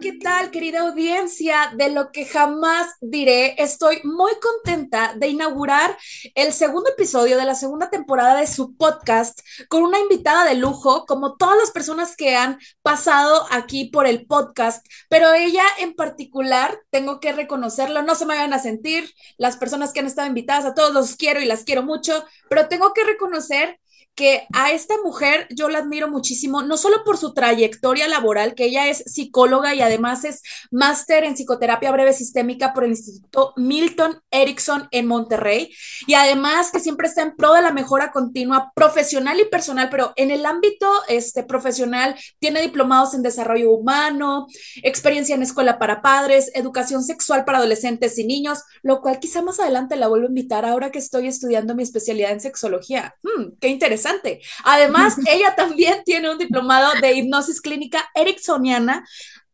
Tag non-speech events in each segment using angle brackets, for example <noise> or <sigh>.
¿Qué tal, querida audiencia? De lo que jamás diré, estoy muy contenta de inaugurar el segundo episodio de la segunda temporada de su podcast con una invitada de lujo, como todas las personas que han pasado aquí por el podcast, pero ella en particular, tengo que reconocerlo, no se me vayan a sentir, las personas que han estado invitadas, a todos los quiero y las quiero mucho, pero tengo que reconocer que a esta mujer yo la admiro muchísimo, no solo por su trayectoria laboral, que ella es psicóloga y además es máster en psicoterapia breve sistémica por el Instituto Milton Erickson en Monterrey, y además que siempre está en pro de la mejora continua profesional y personal, pero en el ámbito este, profesional tiene diplomados en desarrollo humano, experiencia en escuela para padres, educación sexual para adolescentes y niños, lo cual quizá más adelante la vuelvo a invitar ahora que estoy estudiando mi especialidad en sexología. Hmm, qué interesante Además, <laughs> ella también tiene un diplomado de hipnosis clínica ericksoniana,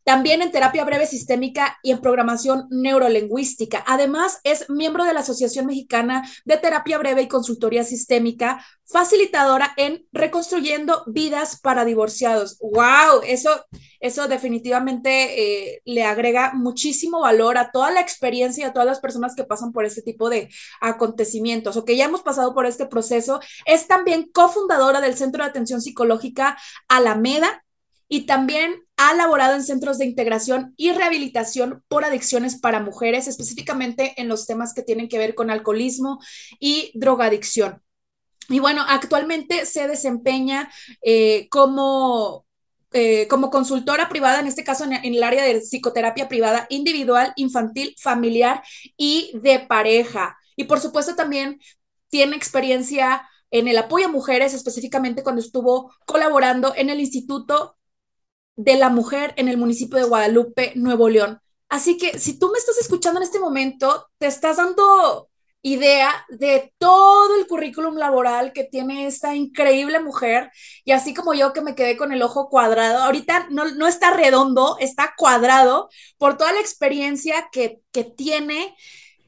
también en terapia breve sistémica y en programación neurolingüística. Además, es miembro de la Asociación Mexicana de Terapia Breve y Consultoría Sistémica, facilitadora en reconstruyendo vidas para divorciados. ¡Wow! Eso, eso definitivamente eh, le agrega muchísimo valor a toda la experiencia y a todas las personas que pasan por este tipo de acontecimientos o que ya hemos pasado por este proceso. Es también cofundadora del Centro de Atención Psicológica Alameda y también ha laborado en centros de integración y rehabilitación por adicciones para mujeres, específicamente en los temas que tienen que ver con alcoholismo y drogadicción. Y bueno, actualmente se desempeña eh, como, eh, como consultora privada, en este caso en, el área de psicoterapia privada individual, infantil, familiar y de pareja. Y por supuesto también tiene experiencia en el apoyo a mujeres, específicamente cuando estuvo colaborando en el Instituto de la mujer en el municipio de Guadalupe, Nuevo León. Así que si tú me estás escuchando en este momento, te estás dando idea de todo el currículum laboral que tiene esta increíble mujer y así como yo que me quedé con el ojo cuadrado, ahorita no, no está redondo, está cuadrado por toda la experiencia que, que tiene,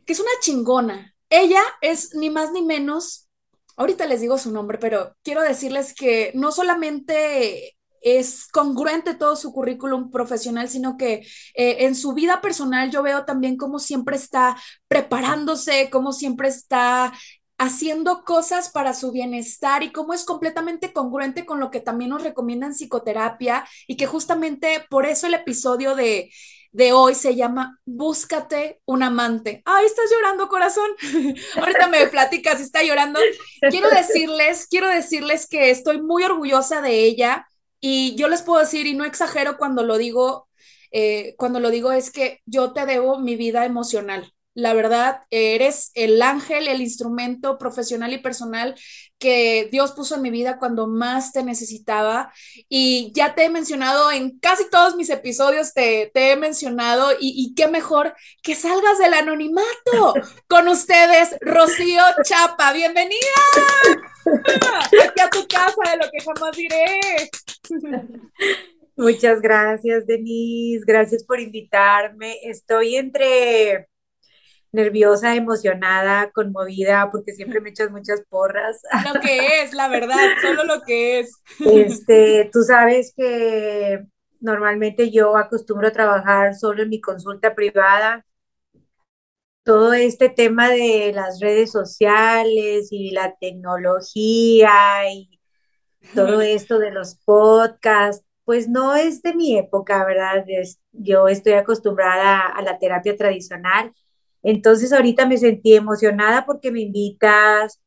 que es una chingona. Ella es ni más ni menos, ahorita les digo su nombre, pero quiero decirles que no solamente es congruente todo su currículum profesional, sino que eh, en su vida personal yo veo también cómo siempre está preparándose, cómo siempre está haciendo cosas para su bienestar y cómo es completamente congruente con lo que también nos recomiendan psicoterapia y que justamente por eso el episodio de, de hoy se llama Búscate un amante. Ay, estás llorando, corazón. <laughs> Ahorita me platicas está llorando. Quiero decirles, quiero decirles que estoy muy orgullosa de ella y yo les puedo decir, y no exagero cuando lo digo, eh, cuando lo digo es que yo te debo mi vida emocional. La verdad, eres el ángel, el instrumento profesional y personal que Dios puso en mi vida cuando más te necesitaba. Y ya te he mencionado en casi todos mis episodios, te, te he mencionado, y, y, qué mejor que salgas del anonimato <laughs> con ustedes, Rocío Chapa. Bienvenida <laughs> aquí a tu casa de lo que jamás diré. Muchas gracias, Denise. Gracias por invitarme. Estoy entre nerviosa, emocionada, conmovida, porque siempre me echas muchas porras. Lo que es, la verdad, solo lo que es. Este, tú sabes que normalmente yo acostumbro a trabajar solo en mi consulta privada. Todo este tema de las redes sociales y la tecnología y todo esto de los podcasts, pues no es de mi época, ¿verdad? yo estoy acostumbrada a la terapia tradicional. Entonces ahorita me sentí emocionada porque me invitas,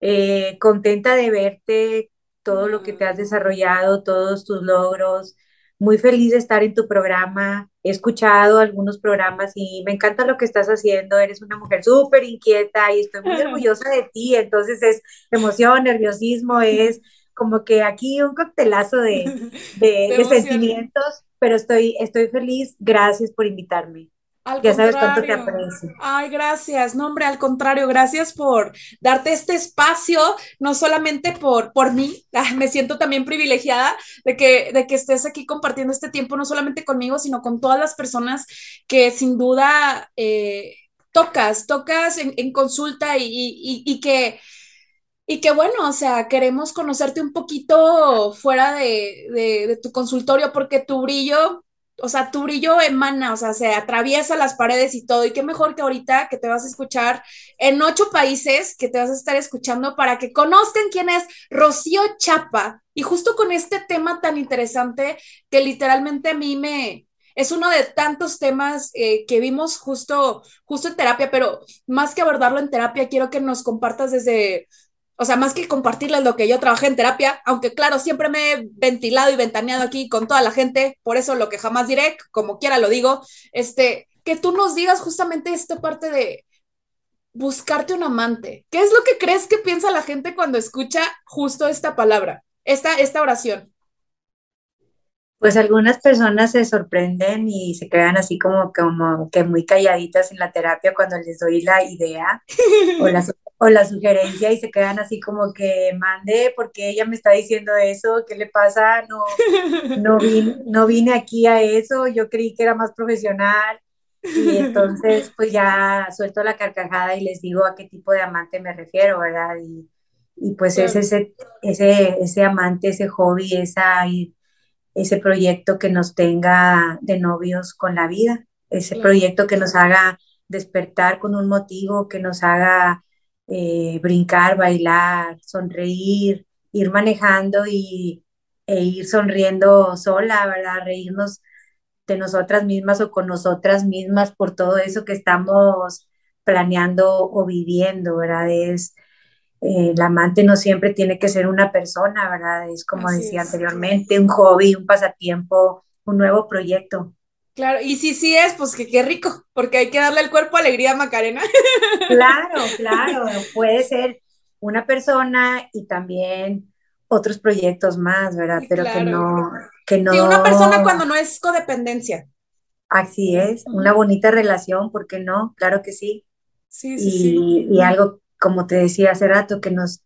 eh, contenta de verte, todo lo que te has desarrollado, todos tus logros. Muy feliz de estar en tu programa. He escuchado algunos programas y me encanta lo que estás haciendo. Eres una mujer súper inquieta y estoy muy <laughs> orgullosa de ti. Entonces es emoción, nerviosismo, es como que aquí un coctelazo de, <laughs> de, sentimientos, pero estoy, estoy feliz. Gracias por invitarme. Al ya sabes cuánto te aprecio. Ay, gracias. No, hombre, al contrario, gracias por darte este espacio, no solamente por, por mí, <laughs> me siento también privilegiada de que, de que estés aquí compartiendo este tiempo, no solamente conmigo, sino con todas las personas que sin duda eh, tocas, tocas en, consulta y, y que y que bueno, o sea, queremos conocerte un poquito fuera de, tu consultorio porque tu brillo, o sea, tu brillo emana, o sea, se atraviesa las paredes y todo. Y qué mejor que ahorita que te vas a escuchar en ocho países, que te vas a estar escuchando para que conozcan quién es Rocío Chapa. Y justo con este tema tan interesante que literalmente a mí me, es uno de tantos temas eh, que vimos justo, justo en terapia, pero más que abordarlo en terapia, quiero que nos compartas desde o sea, más que compartirles lo que yo trabajé en terapia, aunque claro, siempre me he ventilado y ventaneado aquí con toda la gente, por eso lo que jamás diré, como quiera lo digo, este, que tú nos digas justamente esta parte de buscarte un amante. ¿Qué es lo que crees que piensa la gente cuando escucha justo esta palabra, esta, esta oración? Pues algunas personas se sorprenden y se quedan así como, como que muy calladitas en la terapia cuando les doy la idea o la <laughs> o la sugerencia y se quedan así como que mande porque ella me está diciendo eso, ¿qué le pasa? No, no, vine, no vine aquí a eso, yo creí que era más profesional y entonces <laughs> pues ya suelto la carcajada y les digo a qué tipo de amante me refiero, ¿verdad? Y, y pues es ese, ese, ese amante, ese hobby, esa, ese proyecto que nos tenga de novios con la vida, ese proyecto que nos haga despertar con un motivo, que nos haga eh, brincar, bailar, sonreír, ir manejando y, e ir sonriendo sola, ¿verdad? Reírnos de nosotras mismas o con nosotras mismas por todo eso que estamos planeando o viviendo, ¿verdad? Es, eh, el amante no siempre tiene que ser una persona, ¿verdad? Es como decía anteriormente, un hobby, un pasatiempo, un nuevo proyecto. Claro, y si sí es, pues que qué rico, porque hay que darle al cuerpo alegría a Macarena. <laughs> Claro, claro, puede ser una persona y también otros proyectos más, ¿verdad? Pero que no, que no. Sí, una persona cuando no es codependencia. Así es, una bonita relación, ¿por qué no? Claro que sí. Sí, sí, sí. Y algo, como te decía hace rato, que nos,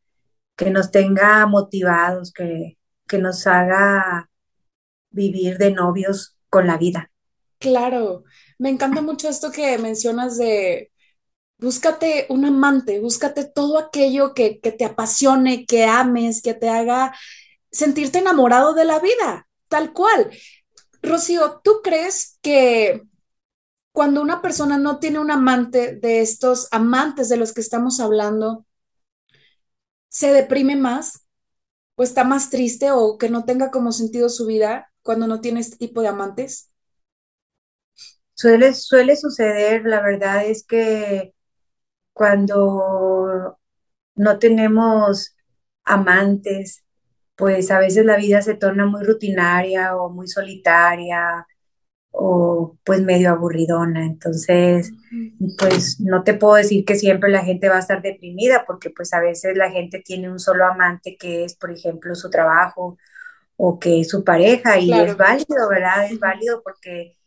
que nos tenga motivados, que, que nos haga vivir de novios con la vida. Claro, me encanta mucho esto que mencionas de búscate un amante, búscate todo aquello que, que te apasione, que ames, que te haga sentirte enamorado de la vida, tal cual. Rocío, ¿tú crees que cuando una persona no tiene un amante de estos amantes de los que estamos hablando, se deprime más o está más triste o que no tenga como sentido su vida cuando no tiene este tipo de amantes? Suele, suele suceder, la verdad es que cuando no tenemos amantes, pues a veces la vida se torna muy rutinaria o muy solitaria o pues medio aburridona. Entonces, pues no te puedo decir que siempre la gente va a estar deprimida porque pues a veces la gente tiene un solo amante que es, por ejemplo, su trabajo o que es su pareja y es válido, ¿verdad? Es válido porque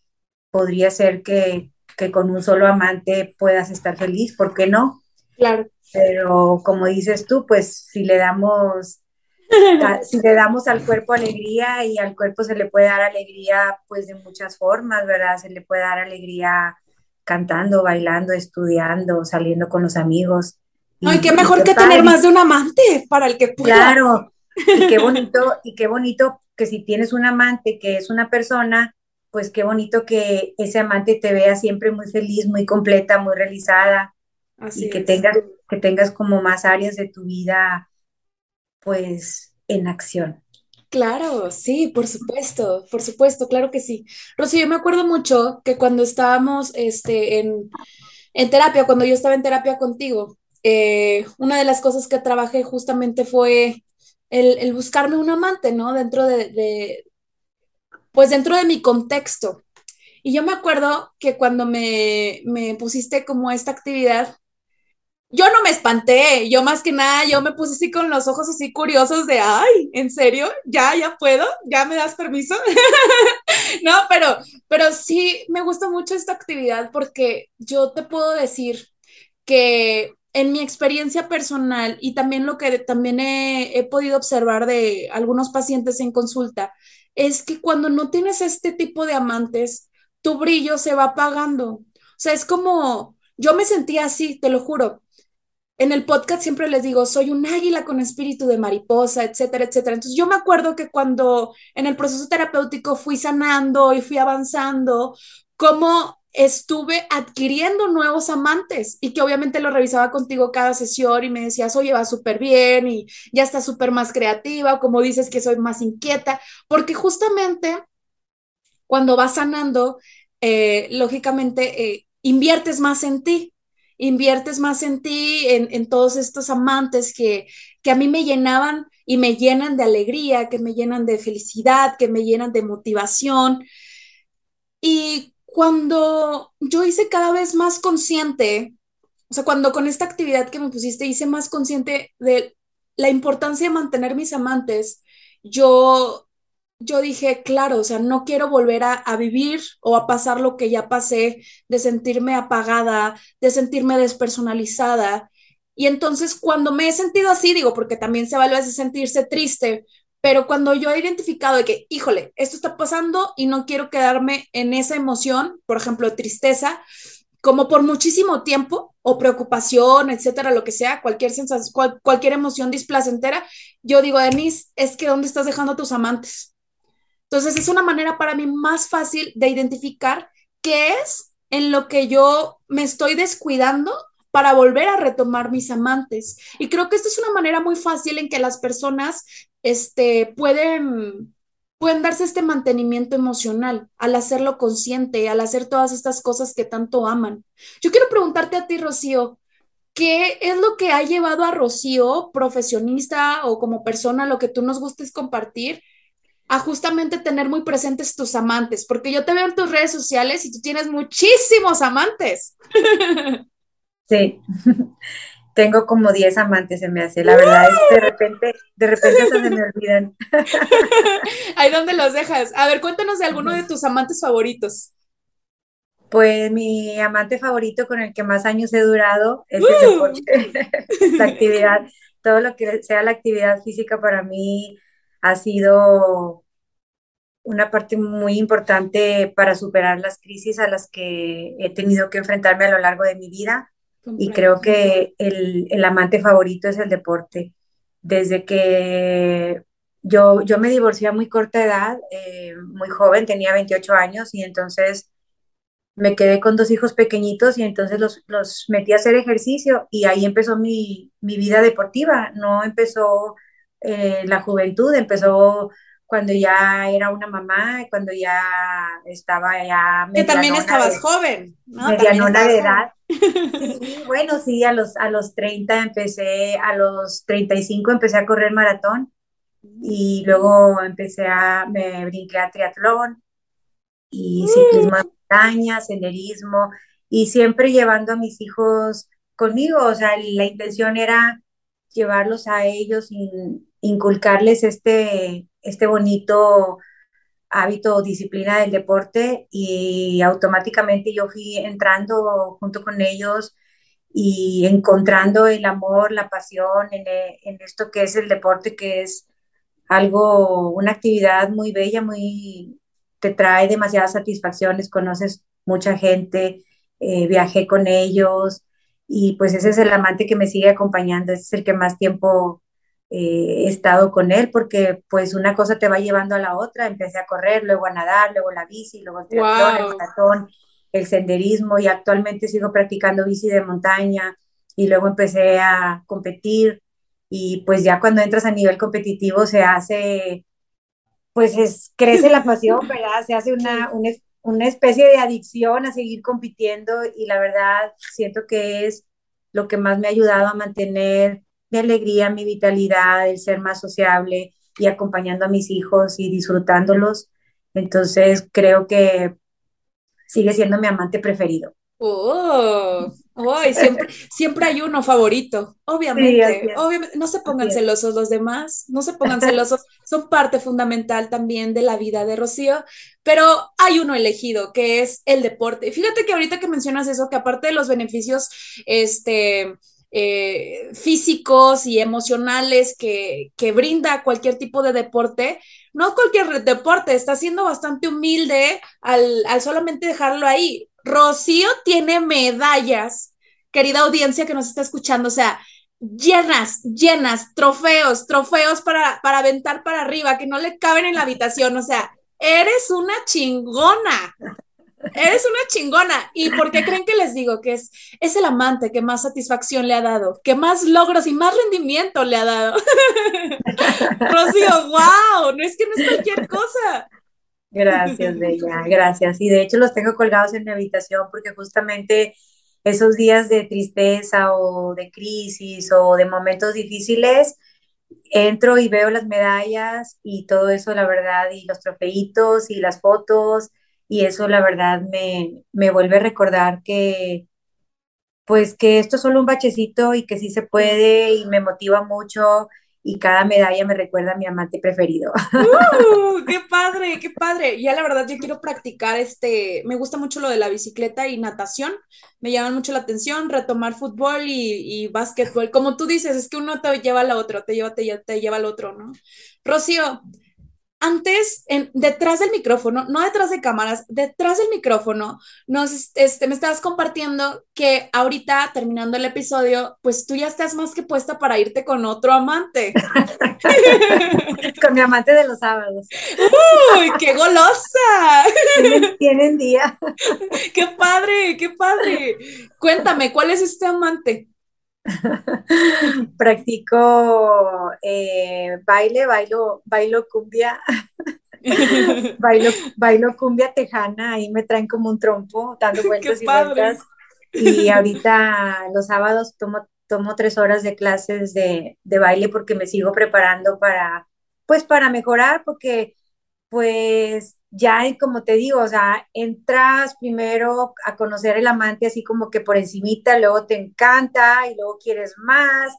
podría ser que, con un solo amante puedas estar feliz, ¿por qué no? Claro. Pero como dices tú, pues si le damos <laughs> si le damos al cuerpo alegría y al cuerpo se le puede dar alegría pues de muchas formas, ¿verdad? Se le puede dar alegría cantando, bailando, estudiando, saliendo con los amigos. Ay, qué mejor que tener más de un amante para el que pueda. Claro, y qué <laughs> bonito, y qué bonito que si tienes un amante que es una persona pues qué bonito que ese amante te vea siempre muy feliz, muy completa, muy realizada Así y que tengas que tengas como más áreas de tu vida pues en acción. Claro, sí, por supuesto, por supuesto, claro que sí. Rocío, yo me acuerdo mucho que cuando estábamos este, en, en terapia, cuando yo estaba en terapia contigo, eh, una de las cosas que trabajé justamente fue el, el buscarme un amante, ¿no? Dentro de, de, pues dentro de mi contexto. Y yo me acuerdo que cuando me, me pusiste como esta actividad, yo no me espanté, yo más que nada, yo me puse así con los ojos así curiosos de, ay, ¿en serio? ¿Ya, ya puedo? ¿Ya me das permiso? <laughs> no, pero, pero sí me gusta mucho esta actividad porque yo te puedo decir que en mi experiencia personal y también lo que también he, he podido observar de algunos pacientes en consulta, es que cuando no tienes este tipo de amantes, tu brillo se va apagando. O sea, es como, yo me sentía así, te lo juro en el podcast siempre les digo, soy un águila con espíritu de mariposa, etcétera, etcétera. Entonces yo me acuerdo que cuando en el proceso terapéutico fui sanando y fui avanzando, cómo estuve adquiriendo nuevos amantes y que obviamente lo revisaba contigo cada sesión y me decías, oye, va súper bien y ya está súper más creativa, como dices que soy más inquieta, porque justamente cuando vas sanando, eh, lógicamente eh, inviertes más en ti inviertes más en ti, en, en todos estos amantes que, que a mí me llenaban y me llenan de alegría, que me llenan de felicidad, que me llenan de motivación. Y cuando yo hice cada vez más consciente, o sea, cuando con esta actividad que me pusiste hice más consciente de la importancia de mantener mis amantes, yo yo dije, claro, o sea, no quiero volver a, a, vivir o a pasar lo que ya pasé, de sentirme apagada, de sentirme despersonalizada. Y entonces cuando me he sentido así, digo, porque también se vale a sentirse triste, pero cuando yo he identificado de que, híjole, esto está pasando y no quiero quedarme en esa emoción, por ejemplo, tristeza, como por muchísimo tiempo o preocupación, etcétera, lo que sea, cualquier sensación, cual, cualquier emoción displacentera, yo digo, Denise, es que ¿dónde estás dejando a tus amantes? Entonces es una manera para mí más fácil de identificar qué es en lo que yo me estoy descuidando para volver a retomar mis amantes. Y creo que esto es una manera muy fácil en que las personas este, pueden, pueden darse este mantenimiento emocional al hacerlo consciente, al hacer todas estas cosas que tanto aman. Yo quiero preguntarte a ti, Rocío, ¿qué es lo que ha llevado a Rocío, profesionista o como persona, lo que tú nos gustes compartir, a justamente tener muy presentes tus amantes, porque yo te veo en tus redes sociales y tú tienes muchísimos amantes. Sí, tengo como 10 amantes, se me hace, la verdad es de repente, de repente se me olvidan. <laughs> ¿Ahí dónde los dejas? A ver, cuéntanos de alguno de tus amantes favoritos. Pues mi amante favorito con el que más años he durado es el deporte, <laughs> la actividad, todo lo que sea la actividad física para mí ha sido una parte muy importante para superar las crisis a las que he tenido que enfrentarme a lo largo de mi vida. Y creo que el, el amante favorito es el deporte. Desde que yo, yo me divorcié a muy corta edad, eh, muy joven, tenía 28 años, y entonces me quedé con dos hijos pequeñitos y entonces los, los metí a hacer ejercicio y ahí empezó mi, mi vida deportiva. No empezó eh, la juventud, empezó cuando ya era una mamá, cuando ya estaba ya... Que también estabas joven, ¿no? Medianona de edad. Sí, bueno, sí, a los, a los 30 empecé, a los 35 empecé a correr maratón y luego empecé a, me brinqué a triatlón y ciclismo de montaña, senderismo y siempre llevando a mis hijos conmigo, o sea, la intención era llevarlos a ellos y inculcarles este, este bonito hábito o disciplina del deporte y automáticamente yo fui entrando junto con ellos y encontrando el amor, la pasión en, e, en, esto que es el deporte, que es algo, una actividad muy bella, muy, te trae demasiadas satisfacciones, conoces mucha gente, eh, viajé con ellos y pues ese es el amante que me sigue acompañando, ese es el que más tiempo eh, he estado con él porque pues una cosa te va llevando a la otra, empecé a correr, luego a nadar, luego la bici, luego el triatlón, el maratón, el senderismo y actualmente sigo practicando bici de montaña y luego empecé a competir y pues ya cuando entras a nivel competitivo se hace pues es, crece la pasión, <laughs> ¿verdad? Se hace una, una, una especie de adicción a seguir compitiendo y la verdad siento que es lo que más me ha ayudado a mantener mi alegría, mi vitalidad, el ser más sociable y acompañando a mis hijos y disfrutándolos. Entonces creo que sigue siendo mi amante preferido. Oh, siempre, <laughs> siempre hay uno favorito, obviamente, obviamente. No se pongan celosos los demás, no se pongan <laughs> celosos, son parte fundamental también de la vida de Rocío, pero hay uno elegido que es el deporte. Fíjate que ahorita que mencionas eso, que aparte de los beneficios, este, eh, físicos y emocionales que, que, brinda cualquier tipo de deporte, no cualquier deporte, está siendo bastante humilde al, al solamente dejarlo ahí. Rocío tiene medallas, querida audiencia que nos está escuchando, o sea, llenas, llenas, trofeos, trofeos para, para aventar para arriba, que no le caben en la habitación, o sea, eres una chingona. Eres una chingona. ¿Y por qué creen que les digo que es, es el amante que más satisfacción le ha dado, que más logros y más rendimiento le ha dado? <laughs> Rocío, wow, no es que no es cualquier cosa. Gracias, Bella, gracias. Y de hecho los tengo colgados en mi habitación porque justamente esos días de tristeza o de crisis o de momentos difíciles, entro y veo las medallas y todo eso, la verdad, y los trofeitos y las fotos, y eso, la verdad, me, me vuelve a recordar que, pues, que esto es solo un bachecito y que sí se puede y me motiva mucho y cada medalla me recuerda a mi amante preferido. <laughs> ¡Uh! ¡Qué padre! ¡Qué padre! Ya la verdad, yo quiero practicar este, me gusta mucho lo de la bicicleta y natación, me llaman mucho la atención, retomar fútbol y, y básquetbol. Como tú dices, es que uno te lleva al otro, te lleva, te, te lleva al otro, ¿no? Rocío, antes, en, detrás del micrófono, no detrás de cámaras, detrás del micrófono, nos, este, me estabas compartiendo que ahorita, terminando el episodio, pues tú ya estás más que puesta para irte con otro amante. <laughs> con mi amante de los sábados. ¡Uy, qué golosa! Tienen, tienen día. ¡Qué padre, qué padre! Cuéntame, ¿cuál es este amante? <laughs> Practico eh, baile, bailo, bailo cumbia, <laughs> bailo, bailo cumbia tejana, ahí me traen como un trompo, dando <laughs> vueltas y vueltas. Y ahorita los sábados tomo, tomo tres horas de clases de, de baile porque me sigo preparando para, pues para mejorar, porque pues ya como te digo, o sea, entras primero a conocer el amante así como que por encimita, luego te encanta y luego quieres más.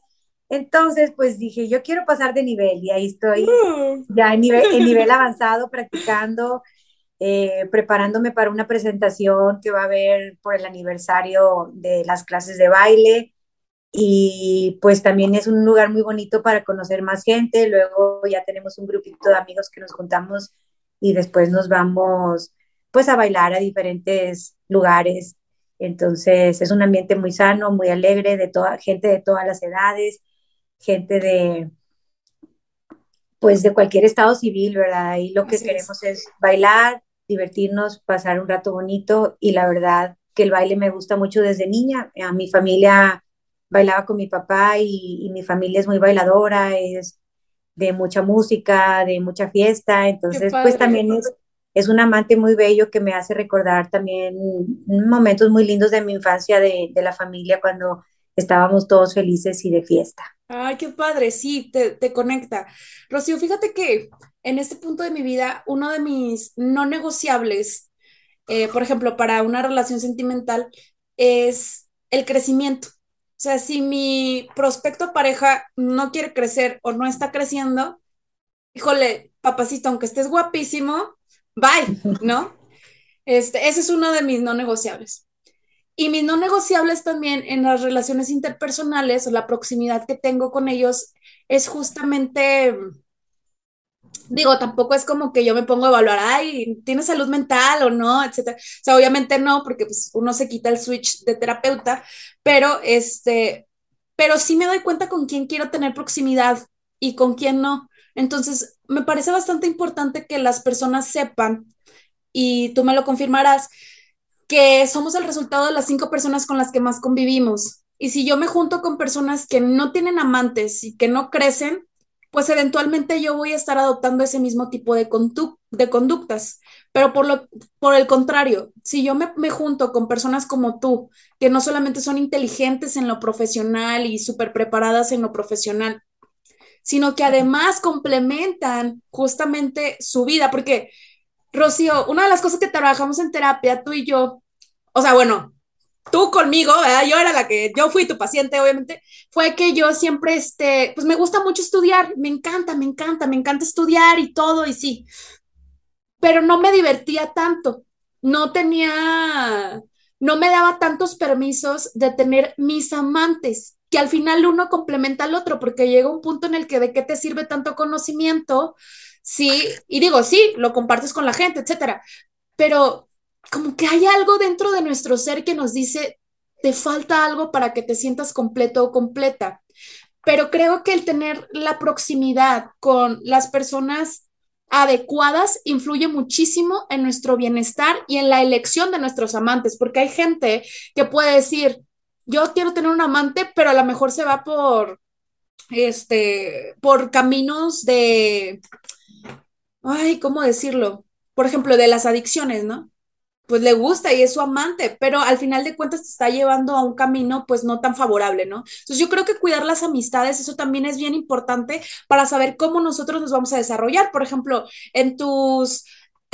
Entonces, pues dije, yo quiero pasar de nivel y ahí estoy mm. ya en nivel, en nivel <laughs> avanzado, practicando, eh, preparándome para una presentación que va a haber por el aniversario de las clases de baile. Y pues también es un lugar muy bonito para conocer más gente. Luego ya tenemos un grupito de amigos que nos juntamos y después nos vamos pues a bailar a diferentes lugares. Entonces es un ambiente muy sano, muy alegre, de toda gente de todas las edades, gente de pues de cualquier estado civil, ¿verdad? Y lo que queremos es. bailar, divertirnos, pasar un rato bonito y la verdad que el baile me gusta mucho desde niña. A mi familia bailaba con mi papá y, y mi familia es muy bailadora, es de mucha música, de mucha fiesta, entonces pues también es, es un amante muy bello que me hace recordar también momentos muy lindos de mi infancia, de, de la familia, cuando estábamos todos felices y de fiesta. Ay, qué padre, sí, te, te, conecta. Rocío, fíjate que en este punto de mi vida, uno de mis no negociables, eh, por ejemplo, para una relación sentimental, es el crecimiento. Sea, si mi prospecto pareja no quiere crecer o no está creciendo, híjole, papacito, aunque estés guapísimo, bye, ¿no? Este, ese es uno de mis no negociables. Y mis no negociables también en las relaciones interpersonales la proximidad que tengo con ellos es justamente digo, tampoco es como que yo me pongo a evaluar, ay, ¿tienes salud mental o no? Etcétera. O sea, obviamente no, porque pues uno se quita el switch de terapeuta, pero este, pero sí me doy cuenta con quién quiero tener proximidad y con quién no. Entonces, me parece bastante importante que las personas sepan, y tú me lo confirmarás, que somos el resultado de las cinco personas con las que más convivimos. Y si yo me junto con personas que no tienen amantes y que no crecen, pues eventualmente yo voy a estar adoptando ese mismo tipo de, de conductas. Pero por, lo, por el contrario, si yo me, me, junto con personas como tú, que no solamente son inteligentes en lo profesional y súper preparadas en lo profesional, sino que además complementan justamente su vida, porque, Rocío, una de las cosas que trabajamos en terapia, tú y yo, o sea, bueno, tú conmigo, ¿verdad? yo era la que, yo fui tu paciente, obviamente, fue que yo siempre, este, pues me gusta mucho estudiar, me encanta, me encanta, me encanta estudiar y todo, y sí, pero no me divertía tanto, no tenía, no me daba tantos permisos de tener mis amantes, que al final uno complementa al otro, porque llega un punto en el que de qué te sirve tanto conocimiento, sí, y digo, sí, lo compartes con la gente, etcétera, pero como que hay algo dentro de nuestro ser que nos dice, te falta algo para que te sientas completo o completa. Pero creo que el tener la proximidad con las personas adecuadas influye muchísimo en nuestro bienestar y en la elección de nuestros amantes, porque hay gente que puede decir, yo quiero tener un amante, pero a lo mejor se va por, este, por caminos de, ay, ¿cómo decirlo? Por ejemplo, de las adicciones, ¿no? Pues le gusta y es su amante, pero al final de cuentas te está llevando a un camino pues no tan favorable, ¿no? Entonces yo creo que cuidar las amistades, eso también es bien importante para saber cómo nosotros nos vamos a desarrollar. Por ejemplo, en tus...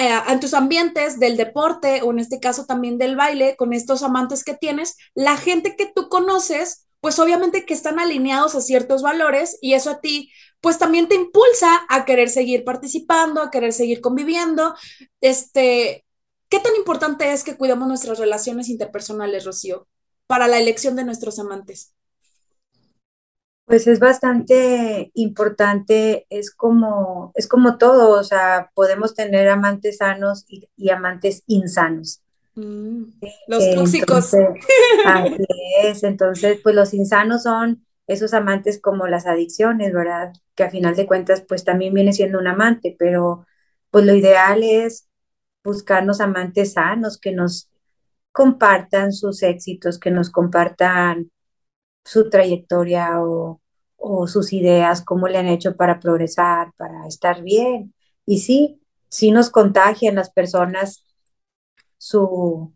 Eh, en tus ambientes del deporte o en este caso también del baile, con estos amantes que tienes, la gente que tú conoces, pues obviamente que están alineados a ciertos valores y eso a ti pues también te impulsa a querer seguir participando, a querer seguir conviviendo. Este, ¿Qué tan importante es que cuidemos nuestras relaciones interpersonales, Rocío, para la elección de nuestros amantes? Pues es bastante importante, es como, es como todo, o sea, podemos tener amantes sanos y, amantes insanos. Mm, los tóxicos. <laughs> Así es, entonces, pues los insanos son esos amantes como las adicciones, ¿verdad? Que a final de cuentas, pues también viene siendo un amante, pero pues lo ideal es buscarnos amantes sanos que nos compartan sus éxitos, que nos compartan su trayectoria o, sus ideas, cómo le han hecho para progresar, para estar bien. Y sí, sí nos contagian las personas su,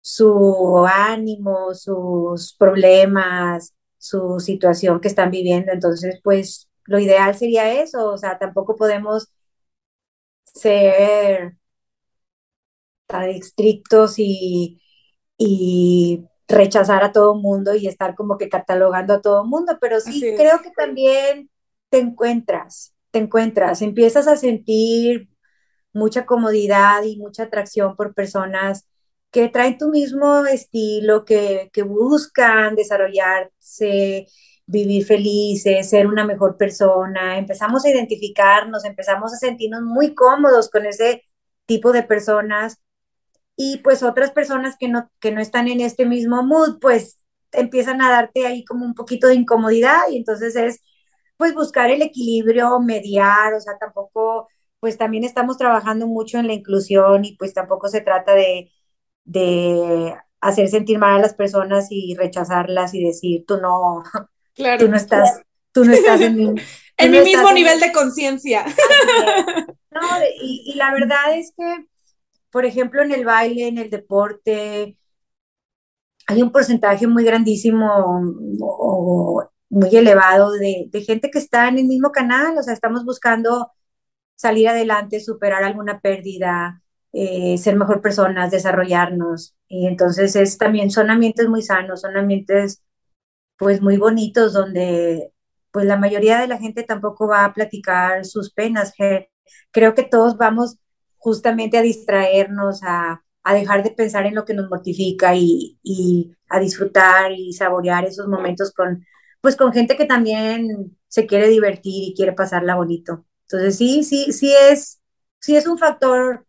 su ánimo, sus problemas, su situación que están viviendo. Entonces, pues lo ideal sería eso, o sea, tampoco podemos ser estrictos y, rechazar a todo mundo y estar como que catalogando a todo mundo, pero sí creo que también te encuentras, te encuentras, empiezas a sentir mucha comodidad y mucha atracción por personas que traen tu mismo estilo, que, que buscan desarrollarse, vivir felices, ser una mejor persona. Empezamos a identificarnos, empezamos a sentirnos muy cómodos con ese tipo de personas y pues otras personas que no, que no están en este mismo mood, pues empiezan a darte ahí como un poquito de incomodidad y entonces es pues buscar el equilibrio, mediar, o sea, tampoco, pues también estamos trabajando mucho en la inclusión y pues tampoco se trata de, de hacer sentir mal a las personas y rechazarlas y decir, tú no, claro. tú no estás, tú no estás en mi, <laughs> en mi mismo nivel de conciencia. No, y, y la verdad es que por ejemplo, en el baile, en el deporte, hay un porcentaje muy grandísimo o muy elevado de, gente que está en el mismo canal, o sea, estamos buscando salir adelante, superar alguna pérdida, eh, ser mejor personas, desarrollarnos. Y entonces es también, son ambientes muy sanos, son ambientes pues muy bonitos donde pues la mayoría de la gente tampoco va a platicar sus penas. Creo que todos vamos justamente a distraernos, a, dejar de pensar en lo que nos mortifica y, a disfrutar y saborear esos momentos con, pues con gente que también se quiere divertir y quiere pasarla bonito. Entonces sí, sí, sí es, sí es un factor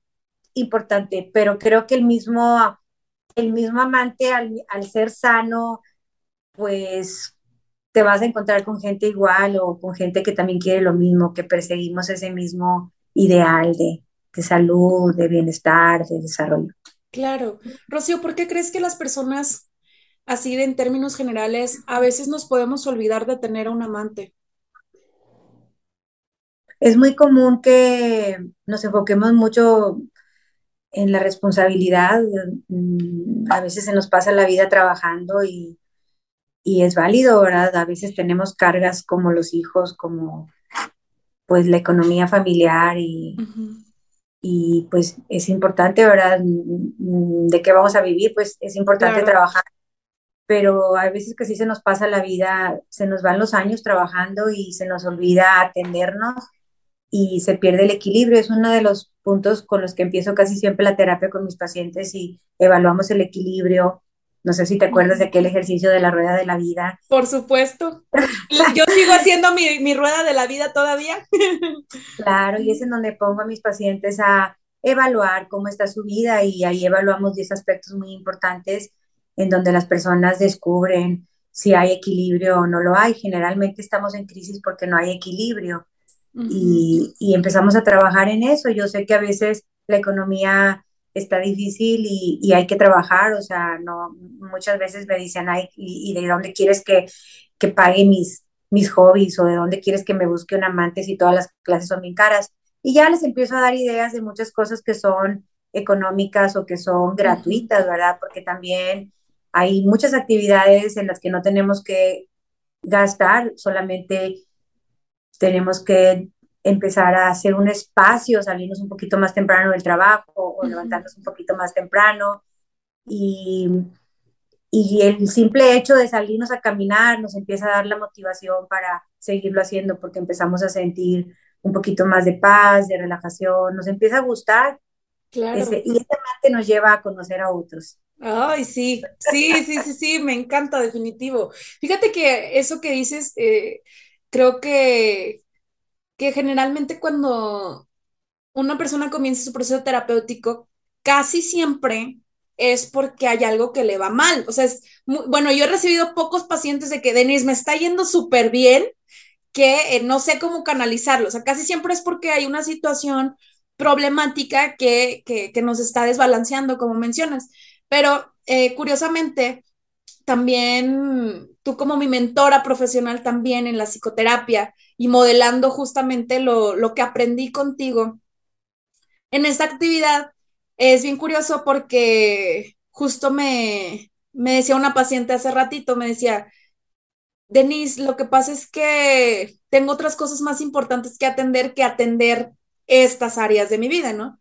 importante, pero creo que el mismo, el mismo amante al, al ser sano, pues te vas a encontrar con gente igual o con gente que también quiere lo mismo, que perseguimos ese mismo ideal de, de salud, de bienestar, de desarrollo. Claro. Rocío, ¿por qué crees que las personas, así de en términos generales, a veces nos podemos olvidar de tener a un amante? es muy común que nos enfoquemos mucho en la responsabilidad. Mm, a veces se nos pasa la vida trabajando y, y es válido, ¿verdad? A veces tenemos cargas como los hijos, como pues la economía familiar y, y pues es importante, ¿verdad? Mm, ¿De qué vamos a vivir? Pues es importante trabajar, pero a veces que sí se nos pasa la vida, se nos van los años trabajando y se nos olvida atendernos y se pierde el equilibrio. Es uno de los puntos con los que empiezo casi siempre la terapia con mis pacientes y evaluamos el equilibrio. No sé si te acuerdas de aquel ejercicio de la rueda de la vida. Por supuesto. <laughs> Yo sigo haciendo mi, mi rueda de la vida todavía. Claro, y es en donde pongo a mis pacientes a evaluar cómo está su vida y ahí evaluamos 10 aspectos muy importantes en donde las personas descubren si hay equilibrio o no lo hay. Generalmente estamos en crisis porque no hay equilibrio y, empezamos a trabajar en eso. Yo sé que a veces la economía está difícil y, hay que trabajar, o sea, no, muchas veces me dicen, ay, ¿y, de dónde quieres que, que pague mis, mis hobbies o de dónde quieres que me busque un amante si todas las clases son bien caras? Y ya les empiezo a dar ideas de muchas cosas que son económicas o que son gratuitas, ¿verdad? Porque también hay muchas actividades en las que no tenemos que gastar, solamente tenemos que empezar a hacer un espacio, salirnos un poquito más temprano del trabajo o levantarnos un poquito más temprano. Y, y el simple hecho de salirnos a caminar nos empieza a dar la motivación para seguirlo haciendo porque empezamos a sentir un poquito más de paz, de relajación, nos empieza a gustar. Claro. y este amante nos lleva a conocer a otros. Ay, sí, sí, sí, sí, sí, me encanta, definitivo. Fíjate que eso que dices, eh, creo que, que generalmente cuando una persona comienza su proceso terapéutico, casi siempre es porque hay algo que le va mal. O sea, es bueno, yo he recibido pocos pacientes de que, Denise, me está yendo súper bien, que eh, no sé cómo canalizarlo. O sea, casi siempre es porque hay una situación problemática que, que, nos está desbalanceando, como mencionas. Pero eh, curiosamente, también tú como mi mentora profesional también en la psicoterapia y modelando justamente lo, lo que aprendí contigo en esta actividad, es bien curioso porque justo me, me decía una paciente hace ratito, me decía, Denise, lo que pasa es que tengo otras cosas más importantes que atender que atender estas áreas de mi vida, ¿no?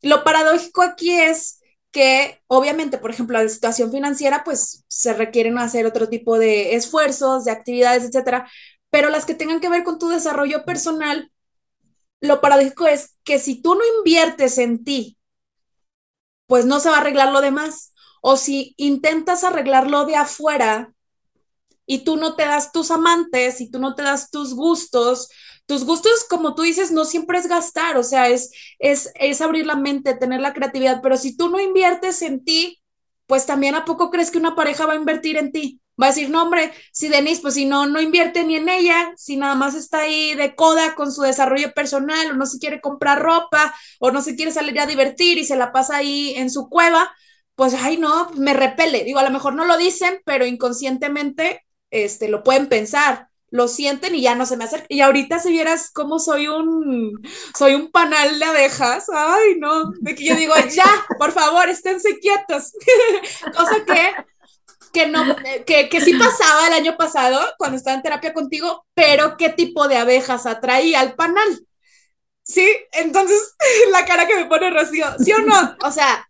Lo paradójico aquí es que obviamente, por ejemplo, la situación financiera, pues se requieren hacer otro tipo de esfuerzos, de actividades, etcétera, pero las que tengan que ver con tu desarrollo personal, lo paradójico es que si tú no inviertes en ti, pues no se va a arreglar lo demás. O si intentas arreglarlo de afuera y tú no te das tus amantes y tú no te das tus gustos, tus gustos, como tú dices, no siempre es gastar, o sea, es, es, es abrir la mente, tener la creatividad, pero si tú no inviertes en ti, pues también a poco crees que una pareja va a invertir en ti. Va a decir, no, hombre, si Denise, pues si no, no invierte ni en ella, si nada más está ahí de coda con su desarrollo personal, o no se quiere comprar ropa, o no se quiere salir a divertir y se la pasa ahí en su cueva, pues, ay, no, me repele. Digo, a lo mejor no lo dicen, pero inconscientemente, este, lo pueden pensar lo sienten y ya no se me acercan. Y ahorita si vieras cómo soy un, soy un panal de abejas, ay no, de que yo digo, <laughs> ya, por favor, esténse quietos. <laughs> Cosa que, que no, que, que sí pasaba el año pasado cuando estaba en terapia contigo, pero qué tipo de abejas atraía al panal. Sí, entonces <laughs> la cara que me pone Rocío, ¿sí o no? O sea,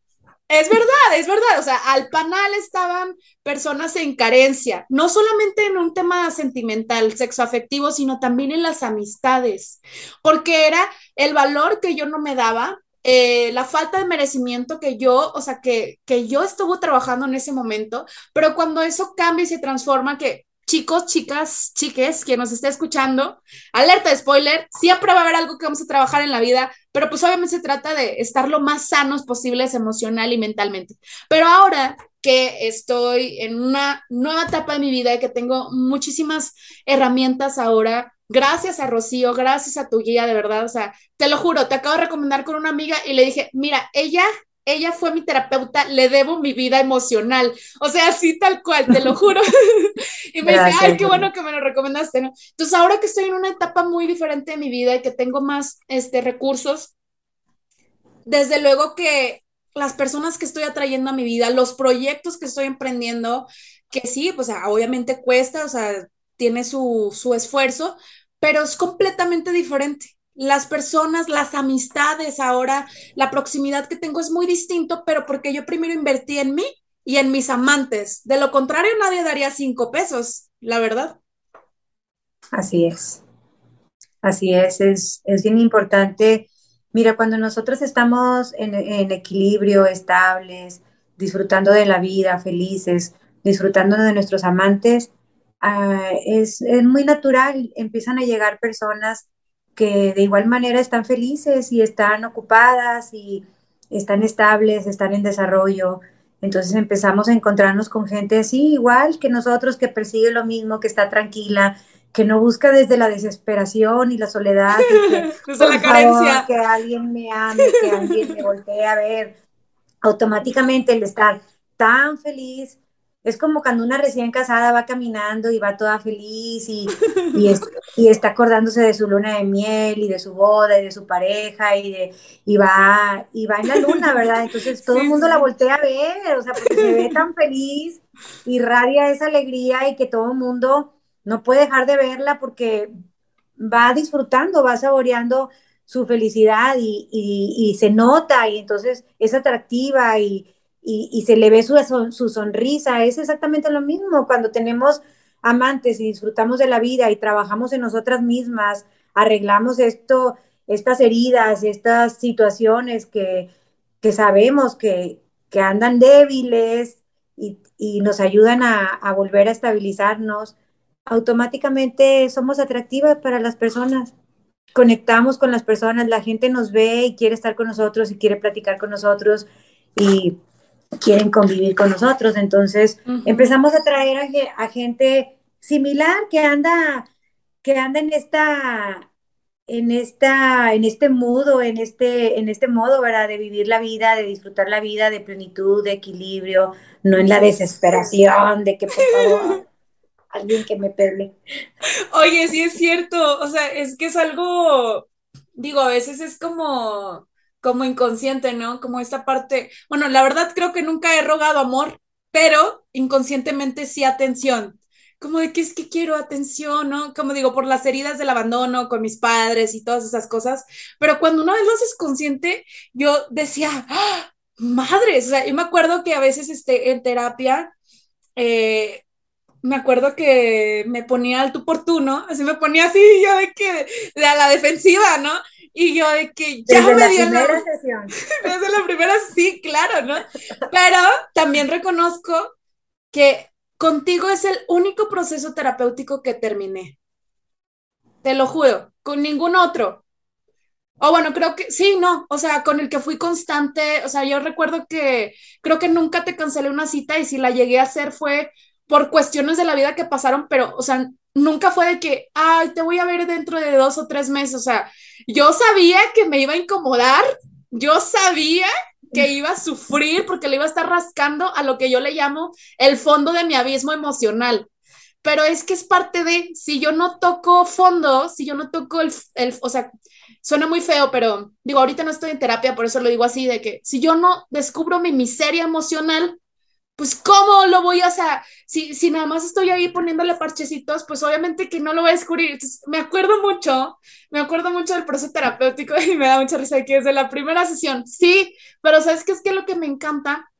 es verdad, es verdad. O sea, al panal estaban personas en carencia, no solamente en un tema sentimental, sexoafectivo, sino también en las amistades, porque era el valor que yo no me daba, eh, la falta de merecimiento que yo, o sea, que, que yo estuve trabajando en ese momento, pero cuando eso cambia y se transforma, que chicos, chicas, chiques, quien nos esté escuchando, alerta de spoiler, siempre va a haber algo que vamos a trabajar en la vida, pero pues obviamente se trata de estar lo más sanos posibles emocional y mentalmente. Pero ahora que estoy en una nueva etapa de mi vida y que tengo muchísimas herramientas ahora, gracias a Rocío, gracias a tu guía, de verdad, o sea, te lo juro, te acabo de recomendar con una amiga y le dije, mira, ella ella fue mi terapeuta, le debo mi vida emocional. O sea, así tal cual, te lo juro. <laughs> y me dice, ay, qué bueno que me lo recomendaste, ¿no? Entonces, ahora que estoy en una etapa muy diferente de mi vida y que tengo más este, recursos, desde luego que las personas que estoy atrayendo a mi vida, los proyectos que estoy emprendiendo, que sí, pues obviamente cuesta, o sea, tiene su, su esfuerzo, pero es completamente diferente. Las personas, las amistades, ahora la proximidad que tengo es muy distinto, pero porque yo primero invertí en mí y en mis amantes. De lo contrario, nadie daría cinco pesos, la verdad. Así es. Así es, es, es bien importante. Mira, cuando nosotros estamos en, en equilibrio, estables, disfrutando de la vida, felices, disfrutando de nuestros amantes, Ah, es, es, muy natural, empiezan a llegar personas que de igual manera están felices y están ocupadas y están estables, están en desarrollo. Entonces empezamos a encontrarnos con gente así, igual que nosotros, que persigue lo mismo, que está tranquila, que no busca desde la desesperación y la soledad, <laughs> desde la carencia. que alguien me ame, que alguien me voltee a ver. Automáticamente el estar tan feliz, es como cuando una recién casada va caminando y va toda feliz y, <laughs> y, está acordándose de su luna de miel y de su boda y de su pareja y, de, y, va, y va en la luna, <laughs> ¿verdad? Entonces todo el mundo la voltea a ver, o sea, porque se ve tan feliz, irradia esa alegría y que todo el mundo no puede dejar de verla porque va disfrutando, va saboreando su felicidad y, y se nota y entonces es atractiva y y, se le ve su, su sonrisa. Es exactamente lo mismo cuando tenemos amantes y disfrutamos de la vida y trabajamos en nosotras mismas, arreglamos esto, estas heridas, estas situaciones que, que sabemos que, que, andan débiles y, y nos ayudan a, a, volver a estabilizarnos, automáticamente somos atractivas para las personas. Conectamos con las personas, la gente nos ve y quiere estar con nosotros y quiere platicar con nosotros y quieren convivir con nosotros. Entonces empezamos a traer a, gente similar que anda, que anda en esta, en esta, en este modo, en este, en este modo, ¿verdad? De vivir la vida, de disfrutar la vida, de plenitud, de equilibrio, no en la desesperación de que por favor <laughs> alguien que me pele. Oye, sí es cierto, o sea, es que es algo, digo, a veces es como como inconsciente, ¿no? Como esta parte, bueno, la verdad creo que nunca he rogado amor, pero inconscientemente sí atención. Como de que es que quiero atención, ¿no? Como digo, por las heridas del abandono con mis padres y todas esas cosas. Pero cuando una vez lo haces consciente, yo decía, ¡Ah! madres, o sea, yo me acuerdo que a veces este, en terapia, eh, me acuerdo que me ponía al tú por tú, ¿no? Así me ponía así, yo de que, de a la defensiva, ¿no? Y yo de que ya Desde me la primera sesión. <laughs> Desde la primera, sí, claro, ¿no? Pero también reconozco que contigo es el único proceso terapéutico que terminé. Te lo juro, con ningún otro. O bueno, creo que sí, no, o sea, con el que fui constante, o sea, yo recuerdo que creo que nunca te cancelé una cita y si la llegué a hacer fue por cuestiones de la vida que pasaron, pero, o sea, nunca fue de que, ay, te voy a ver dentro de dos o tres meses, o sea, yo sabía que me iba a incomodar, yo sabía que iba a sufrir porque le iba a estar rascando a lo que yo le llamo el fondo de mi abismo emocional. Pero es que es parte de, si yo no toco fondo, si yo no toco el, el, o sea, suena muy feo, pero digo, ahorita no estoy en terapia, por eso lo digo así, de que si yo no descubro mi miseria emocional, pues ¿cómo lo voy a, hacer? si, si nada más estoy ahí poniéndole parchecitos, pues obviamente que no lo voy a descubrir. me acuerdo mucho, me acuerdo mucho del proceso terapéutico <laughs> y me da mucha risa que desde la primera sesión, sí, pero ¿sabes qué es que lo que me encanta?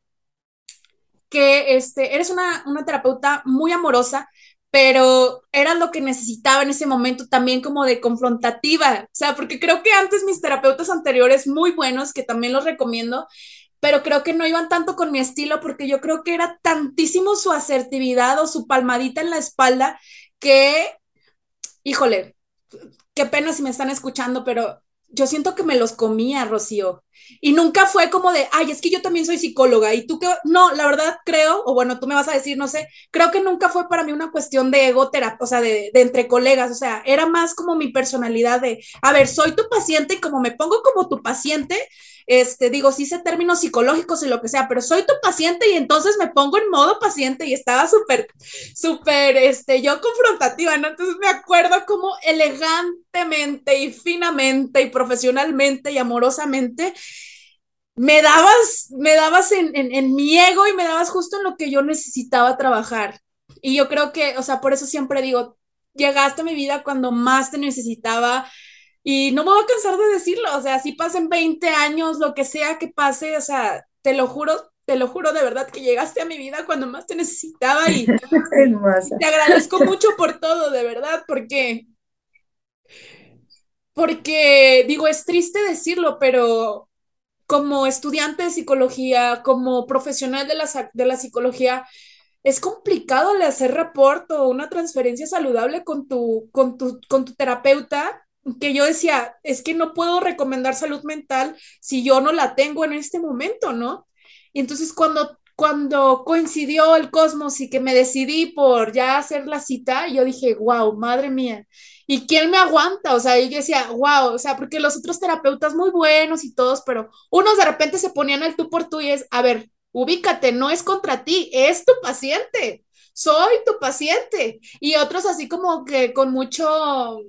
Que este, eres una, una terapeuta muy amorosa, pero era lo que necesitaba en ese momento también como de confrontativa, o sea, porque creo que antes mis terapeutas anteriores muy buenos, que también los recomiendo, pero creo que no iban tanto con mi estilo porque yo creo que era tantísimo su asertividad o su palmadita en la espalda que, híjole, qué pena si me están escuchando, pero yo siento que me los comía, Rocío. Y nunca fue como de, ay, es que yo también soy psicóloga y tú que, no, la verdad creo, o bueno, tú me vas a decir, no sé, creo que nunca fue para mí una cuestión de ego, o sea, de, de, entre colegas, o sea, era más como mi personalidad de, a ver, soy tu paciente y como me pongo como tu paciente, este, digo, sí sé términos psicológicos y lo que sea, pero soy tu paciente y entonces me pongo en modo paciente y estaba súper, súper, este, yo confrontativa, ¿no? Entonces me acuerdo como elegantemente y finamente y profesionalmente y amorosamente me dabas, me dabas en, en, en mi ego y me dabas justo en lo que yo necesitaba trabajar. Y yo creo que, o sea, por eso siempre digo, llegaste a mi vida cuando más te necesitaba y no me voy a cansar de decirlo, o sea, si pasen 20 años, lo que sea que pase, o sea, te lo juro, te lo juro de verdad que llegaste a mi vida cuando más te necesitaba y <laughs> te agradezco mucho por todo, de verdad, porque porque digo, es triste decirlo, pero como estudiante de psicología, como profesional de la, de la psicología, es complicado le hacer reporte o una transferencia saludable con tu, con tu, con tu terapeuta, que yo decía, es que no puedo recomendar salud mental si yo no la tengo en este momento, ¿no? Y entonces cuando, cuando coincidió el cosmos y que me decidí por ya hacer la cita, yo dije, wow, madre mía. ¿Y quién me aguanta? O sea, yo decía, wow, o sea, porque los otros terapeutas muy buenos y todos, pero unos de repente se ponían al tú por tú y es, a ver, ubícate, no es contra ti, es tu paciente, soy tu paciente. Y otros así como que con mucho,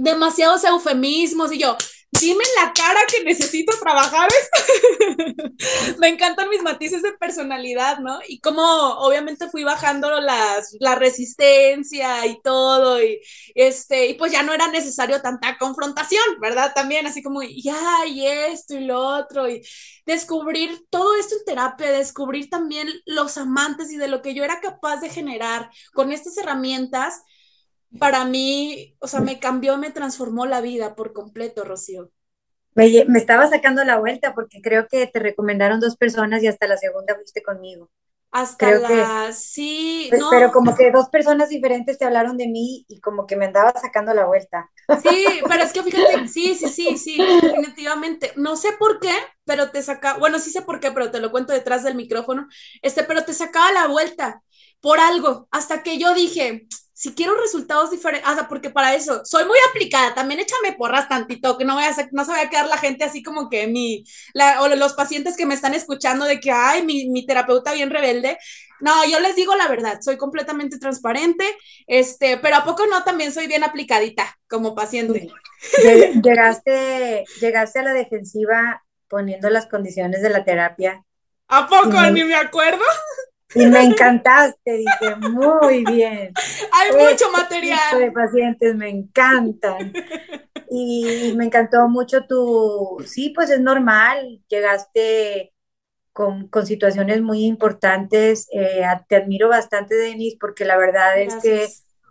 demasiados eufemismos y yo, dime en la cara que necesito trabajar esto. <laughs> Me encantan mis matices de personalidad, ¿no? Y como obviamente fui bajando las, la resistencia y todo, y, este, y pues ya no era necesario tanta confrontación, ¿verdad? También así como, ya, y esto y lo otro, y descubrir todo esto en terapia, descubrir también los amantes y de lo que yo era capaz de generar con estas herramientas para mí, o sea, me cambió, me transformó la vida por completo, Rocío. Me, me, estaba sacando la vuelta porque creo que te recomendaron dos personas y hasta la segunda fuiste conmigo. Hasta creo la, sí, pues, no. Pero como que dos personas diferentes te hablaron de mí y como que me andaba sacando la vuelta. Sí, <laughs> pero es que fíjate, sí, sí, sí, sí, definitivamente. No sé por qué, pero te saca, bueno, sí sé por qué, pero te lo cuento detrás del micrófono. Este, pero te sacaba la vuelta por algo, hasta que yo dije, si quiero resultados diferentes, o sea, porque para eso soy muy aplicada, también échame porras tantito, que no, voy a hacer, no se vaya a quedar la gente así como que mi, la, o los pacientes que me están escuchando de que, ay, mi, mi terapeuta bien rebelde. No, yo les digo la verdad, soy completamente transparente, este, pero a poco no, también soy bien aplicadita como paciente. Llegaste, llegaste a la defensiva poniendo las condiciones de la terapia. ¿A poco? Ni me acuerdo. Y me encantaste, dije, muy bien. Hay mucho este material. de pacientes me encantan. Y me encantó mucho tu, sí, pues es normal, llegaste con, con situaciones muy importantes. Eh, te admiro bastante, Denis, porque la verdad es que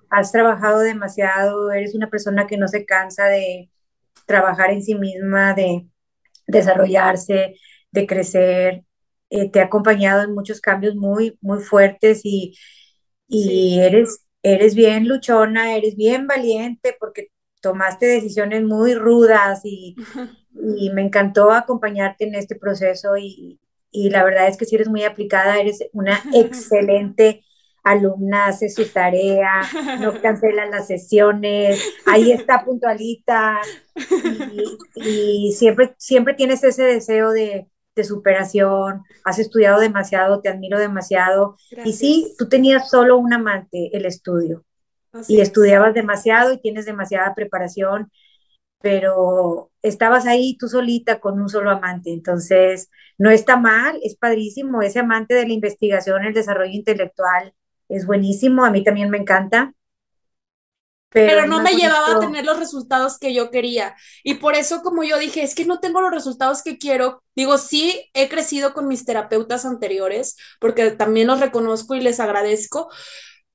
has trabajado demasiado, eres una persona que no se cansa de trabajar en sí misma, de desarrollarse, de crecer. Eh, te ha acompañado en muchos cambios muy, muy fuertes y, y eres, eres bien luchona, eres bien valiente porque tomaste decisiones muy rudas y, y me encantó acompañarte en este proceso y, y, la verdad es que si eres muy aplicada, eres una <laughs> excelente alumna, hace su tarea, no <laughs> cancela las sesiones, ahí está puntualita <laughs> y, y siempre, siempre tienes ese deseo de, de superación, has estudiado demasiado, te admiro demasiado. Y sí, tú tenías solo un amante, el estudio. y estudiabas demasiado y tienes demasiada preparación, pero estabas ahí tú solita con un solo amante. Entonces, no está mal, es padrísimo. Ese amante de la investigación, el desarrollo intelectual, es buenísimo. A mí también me encanta pero, no me llevaba a tener los resultados que yo quería. Y por eso, como yo dije, es que no tengo los resultados que quiero. Digo, sí, he crecido con mis terapeutas anteriores, porque también los reconozco y les agradezco.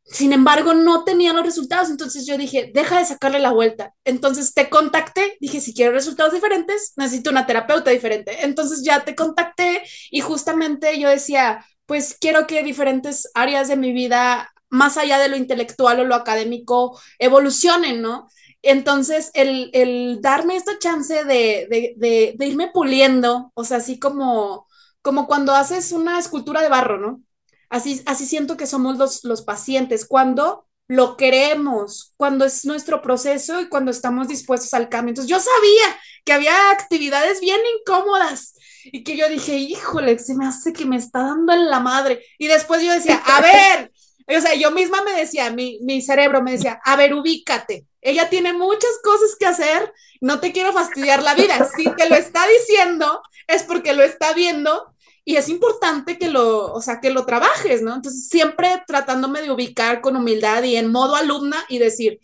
Sin embargo, no tenía los resultados, entonces yo dije, deja de sacarle la vuelta. Entonces te contacté, dije, si quiero resultados diferentes, necesito una terapeuta diferente. Entonces ya te contacté y justamente yo decía, pues quiero que diferentes áreas de mi vida más allá de lo intelectual o lo académico, evolucionen, ¿no? Entonces, el, darme esta chance de, irme puliendo, o sea, así como, como cuando haces una escultura de barro, ¿no? Así, así siento que somos los, los pacientes. Cuando lo queremos, cuando es nuestro proceso y cuando estamos dispuestos al cambio. Entonces yo sabía que había actividades bien incómodas y que yo dije, híjole, se me hace que me está dando en la madre. Y después yo decía, a ver, o sea, yo misma me decía, mi, mi cerebro me decía, a ver, ubícate. Ella tiene muchas cosas que hacer, no te quiero fastidiar la vida. Si te lo está diciendo, es porque lo está viendo y es importante que lo, o sea, que lo trabajes, ¿no? Entonces, siempre tratándome de ubicar con humildad y en modo alumna y decir,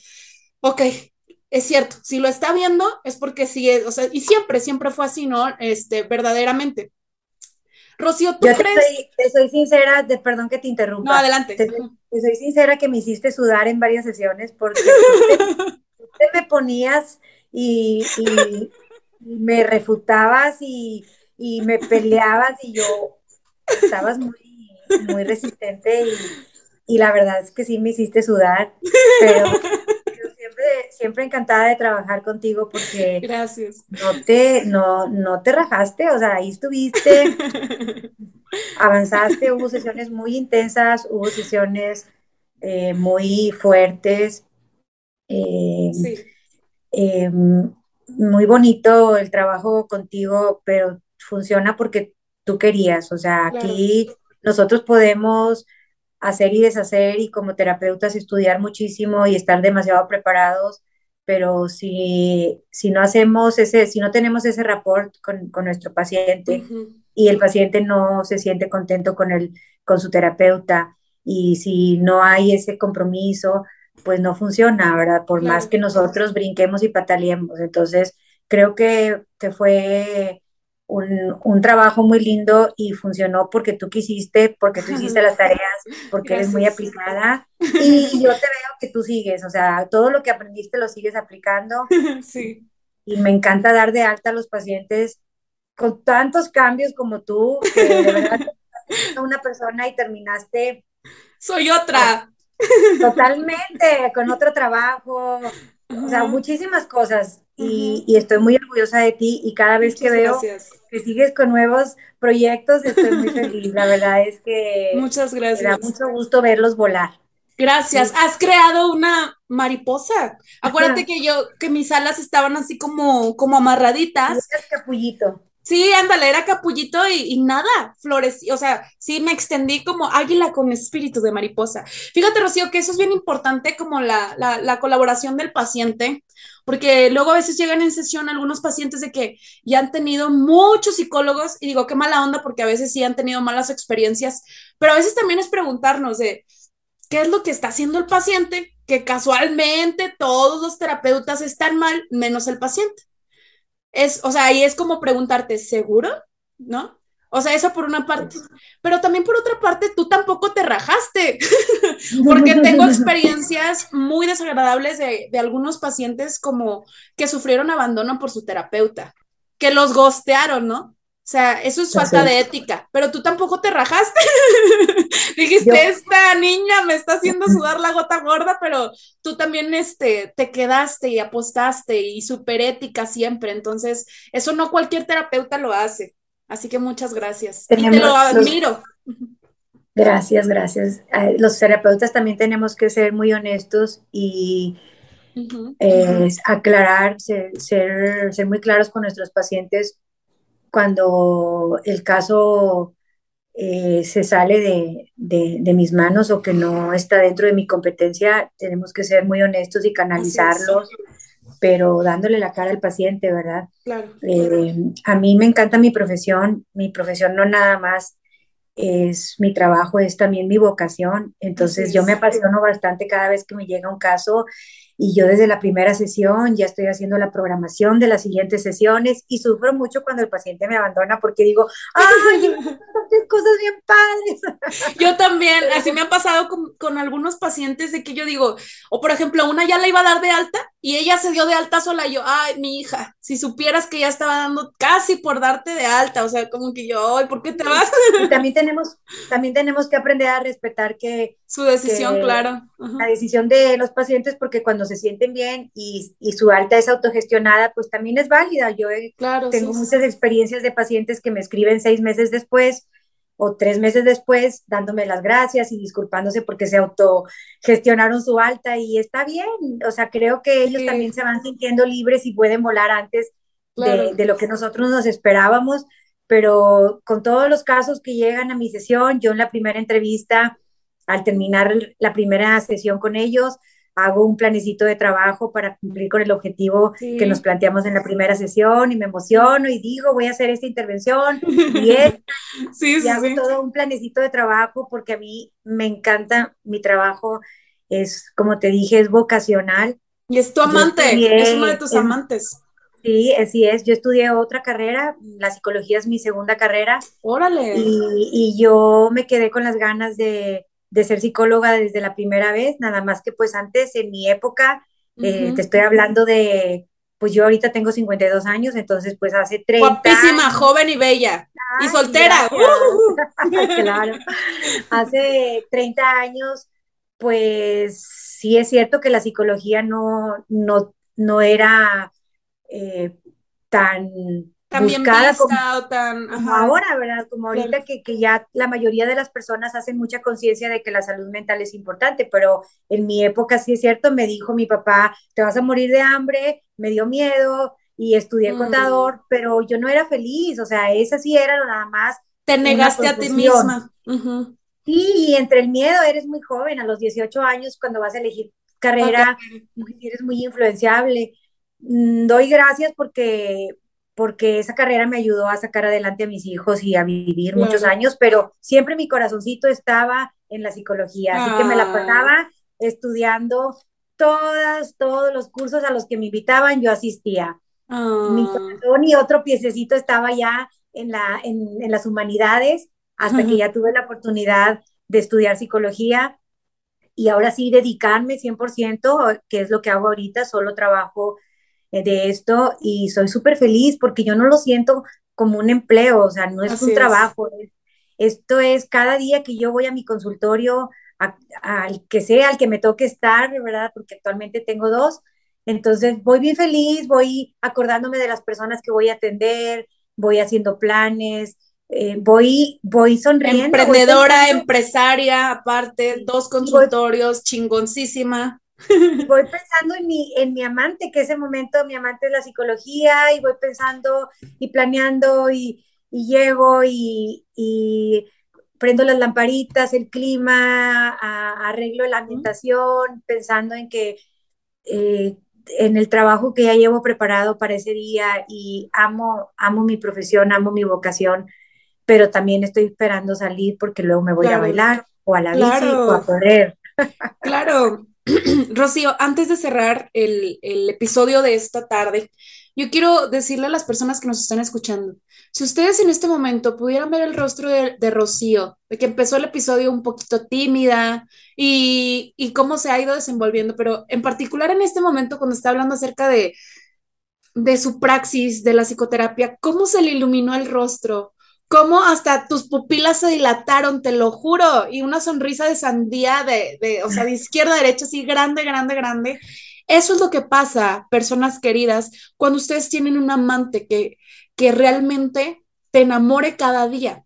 ok, es cierto, si lo está viendo es porque sí es, o sea, y siempre, siempre fue así, ¿no? Este, verdaderamente. Rocío, ¿tú Yo crees? Te soy, te soy sincera, de, perdón que te interrumpa. No, adelante. Te, te, soy sincera que me hiciste sudar en varias sesiones porque <laughs> tú te, me ponías y, y, y me refutabas y y me peleabas y yo estabas muy, muy resistente y, y, la verdad es que sí me hiciste sudar, pero siempre, encantada de trabajar contigo porque <laughs> Gracias. No, te, no, no te rajaste, o sea, ahí estuviste, <laughs> avanzaste, hubo sesiones muy intensas, hubo sesiones eh, muy fuertes. Eh, sí. eh, muy bonito el trabajo contigo, pero funciona porque tú querías. O sea, aquí nosotros podemos hacer y deshacer y como terapeutas estudiar muchísimo y estar demasiado preparados, pero si, si no hacemos ese, si no tenemos ese rapport con, con nuestro paciente uh -huh. y el paciente no se siente contento con, el, con su terapeuta y si no hay ese compromiso, pues no funciona, ¿verdad? Por claro. más que nosotros brinquemos y pataleemos. Entonces, creo que, que fue un, un, trabajo muy lindo y funcionó porque tú quisiste, porque tú hiciste las tareas, porque Gracias. eres muy aplicada y yo te veo que tú sigues, o sea, todo lo que aprendiste lo sigues aplicando. <laughs> Sí. Y me encanta dar de alta a los pacientes con tantos cambios como tú, que de verdad <laughs> una persona y terminaste. Soy otra. Totalmente, con otro trabajo, o sea, muchísimas cosas. Y, y, estoy muy orgullosa de ti y cada vez Muchas que veo gracias. que sigues con nuevos proyectos estoy muy feliz. La verdad es que Muchas gracias. me da mucho gusto verlos volar. Gracias. Sí. Has creado una mariposa. Acuérdate Ajá. que yo, que mis alas estaban así como, como amarraditas. Capullito. Sí, ándale, era capullito y, y nada, floreció, o sea, sí me extendí como águila con espíritu de mariposa. Fíjate, Rocío, que eso es bien importante como la, la, la, colaboración del paciente, porque luego a veces llegan en sesión algunos pacientes de que ya han tenido muchos psicólogos, y digo, qué mala onda, porque a veces sí han tenido malas experiencias, pero a veces también es preguntarnos de qué es lo que está haciendo el paciente, que casualmente todos los terapeutas están mal, menos el paciente es, o sea, ahí es como preguntarte, ¿seguro? ¿No? O sea, eso por una parte. Pero también por otra parte, tú tampoco te rajaste, <laughs> porque <laughs> tengo experiencias muy desagradables de, de, algunos pacientes como que sufrieron abandono por su terapeuta, que los gostearon, ¿no? O sea, eso es falta de ética, pero tú tampoco te rajaste. <laughs> Dijiste, Yo... esta niña me está haciendo sudar la gota gorda, pero tú también este, te quedaste y apostaste y súper ética siempre. Entonces, eso no cualquier terapeuta lo hace. Así que muchas gracias. Tenemos y te lo admiro. Los... Gracias, gracias. Los terapeutas también tenemos que ser muy honestos y uh -huh. eh, aclarar, ser, ser, ser muy claros con nuestros pacientes cuando el caso eh, se sale de, de, de, mis manos o que no está dentro de mi competencia, tenemos que ser muy honestos y canalizarlos, pero dándole la cara al paciente, ¿verdad? Claro. Eh, a mí me encanta mi profesión, mi profesión no nada más es mi trabajo, es también mi vocación, entonces yo me apasiono bastante cada vez que me llega un caso y yo desde la primera sesión ya estoy haciendo la programación de las siguientes sesiones y sufro mucho cuando el paciente me abandona porque digo, <laughs> ¡ay, qué cosas bien padres! Yo también, así me ha pasado con, con, algunos pacientes de que yo digo, o por ejemplo, una ya la iba a dar de alta y ella se dio de alta sola y yo, ¡ay, mi hija! Si supieras que ya estaba dando casi por darte de alta, o sea, como que yo, ¡ay, ¿por qué te vas? Y también tenemos, también tenemos que aprender a respetar que... Su decisión, que, claro. Uh -huh. La decisión de los pacientes porque cuando se sienten bien y, y, su alta es autogestionada, pues también es válida. Yo he, claro, tengo sí, muchas sí. experiencias de pacientes que me escriben seis meses después o tres meses después dándome las gracias y disculpándose porque se autogestionaron su alta y está bien, o sea, creo que ellos también se van sintiendo libres y pueden volar antes de, de, lo que nosotros nos esperábamos, pero con todos los casos que llegan a mi sesión, yo en la primera entrevista, al terminar la primera sesión con ellos, hago un planecito de trabajo para cumplir con el objetivo que nos planteamos en la primera sesión y me emociono y digo, voy a hacer esta intervención y, <laughs> y hago todo un planecito de trabajo porque a mí me encanta mi trabajo, es como te dije, es vocacional. Y es tu amante, es uno de tus amantes. Sí, así es. Yo estudié otra carrera, la psicología es mi segunda carrera. Órale. Y, y yo me quedé con las ganas de, de ser psicóloga desde la primera vez, nada más que pues antes en mi época, eh, te estoy hablando de, pues yo ahorita tengo 52 años, entonces pues hace 30 Guapísima, joven y bella. y soltera. <laughs> claro. Hace 30 años, pues sí es cierto que la psicología no, no, no era eh, tan también buscada como, tan, ahora, ¿verdad? Como ahorita que, que, ya la mayoría de las personas hacen mucha conciencia de que la salud mental es importante, pero en mi época sí es cierto, me dijo mi papá, te vas a morir de hambre, me dio miedo y estudié mm. contador, pero yo no era feliz, o sea, esa sí era nada más. Te negaste a ti misma. Sí, y entre el miedo, eres muy joven, a los 18 años, cuando vas a elegir carrera, eres muy influenciable. Mm, doy gracias porque porque esa carrera me ayudó a sacar adelante a mis hijos y a vivir muchos años, pero siempre mi corazoncito estaba en la psicología, así que me la ah. pasaba estudiando todas, todos los cursos a los que me invitaban, yo asistía. Mi ah. corazón y otro piececito estaba ya en, la, en, las humanidades, hasta que ya tuve la oportunidad de estudiar psicología y ahora sí dedicarme 100%, que es lo que hago ahorita, solo trabajo de esto y soy súper feliz porque yo no lo siento como un empleo, o sea, no es un trabajo. esto es cada día que yo voy a mi consultorio, al que sea, al que me toque estar, ¿verdad? Porque actualmente tengo dos. Entonces voy bien feliz, voy acordándome de las personas que voy a atender, voy haciendo planes, eh, voy, voy sonriendo. Emprendedora, empresaria, aparte, dos consultorios, chingoncísima <laughs> voy pensando en mi, en mi amante, que ese momento mi amante es la psicología, y voy pensando y planeando y, llego y, prendo las lamparitas, el clima, arreglo la ambientación, pensando en que eh, en el trabajo que ya llevo preparado para ese día y amo, amo mi profesión, amo mi vocación, pero también estoy esperando salir porque luego me voy a bailar o a la bici o a correr. Claro, <clears throat> Rocío, antes de cerrar el, episodio de esta tarde, yo quiero decirle a las personas que nos están escuchando, si ustedes en este momento pudieran ver el rostro de, Rocío, de que empezó el episodio un poquito tímida y, y, cómo se ha ido desenvolviendo, pero en particular en este momento cuando está hablando acerca de, de su praxis, de la psicoterapia, cómo se le iluminó el rostro, cómo hasta tus pupilas se dilataron, te lo juro, y una sonrisa de sandía de, o sea, de izquierda a derecha, así grande, grande, grande. Eso es lo que pasa, personas queridas, cuando ustedes tienen un amante que, que realmente te enamore cada día,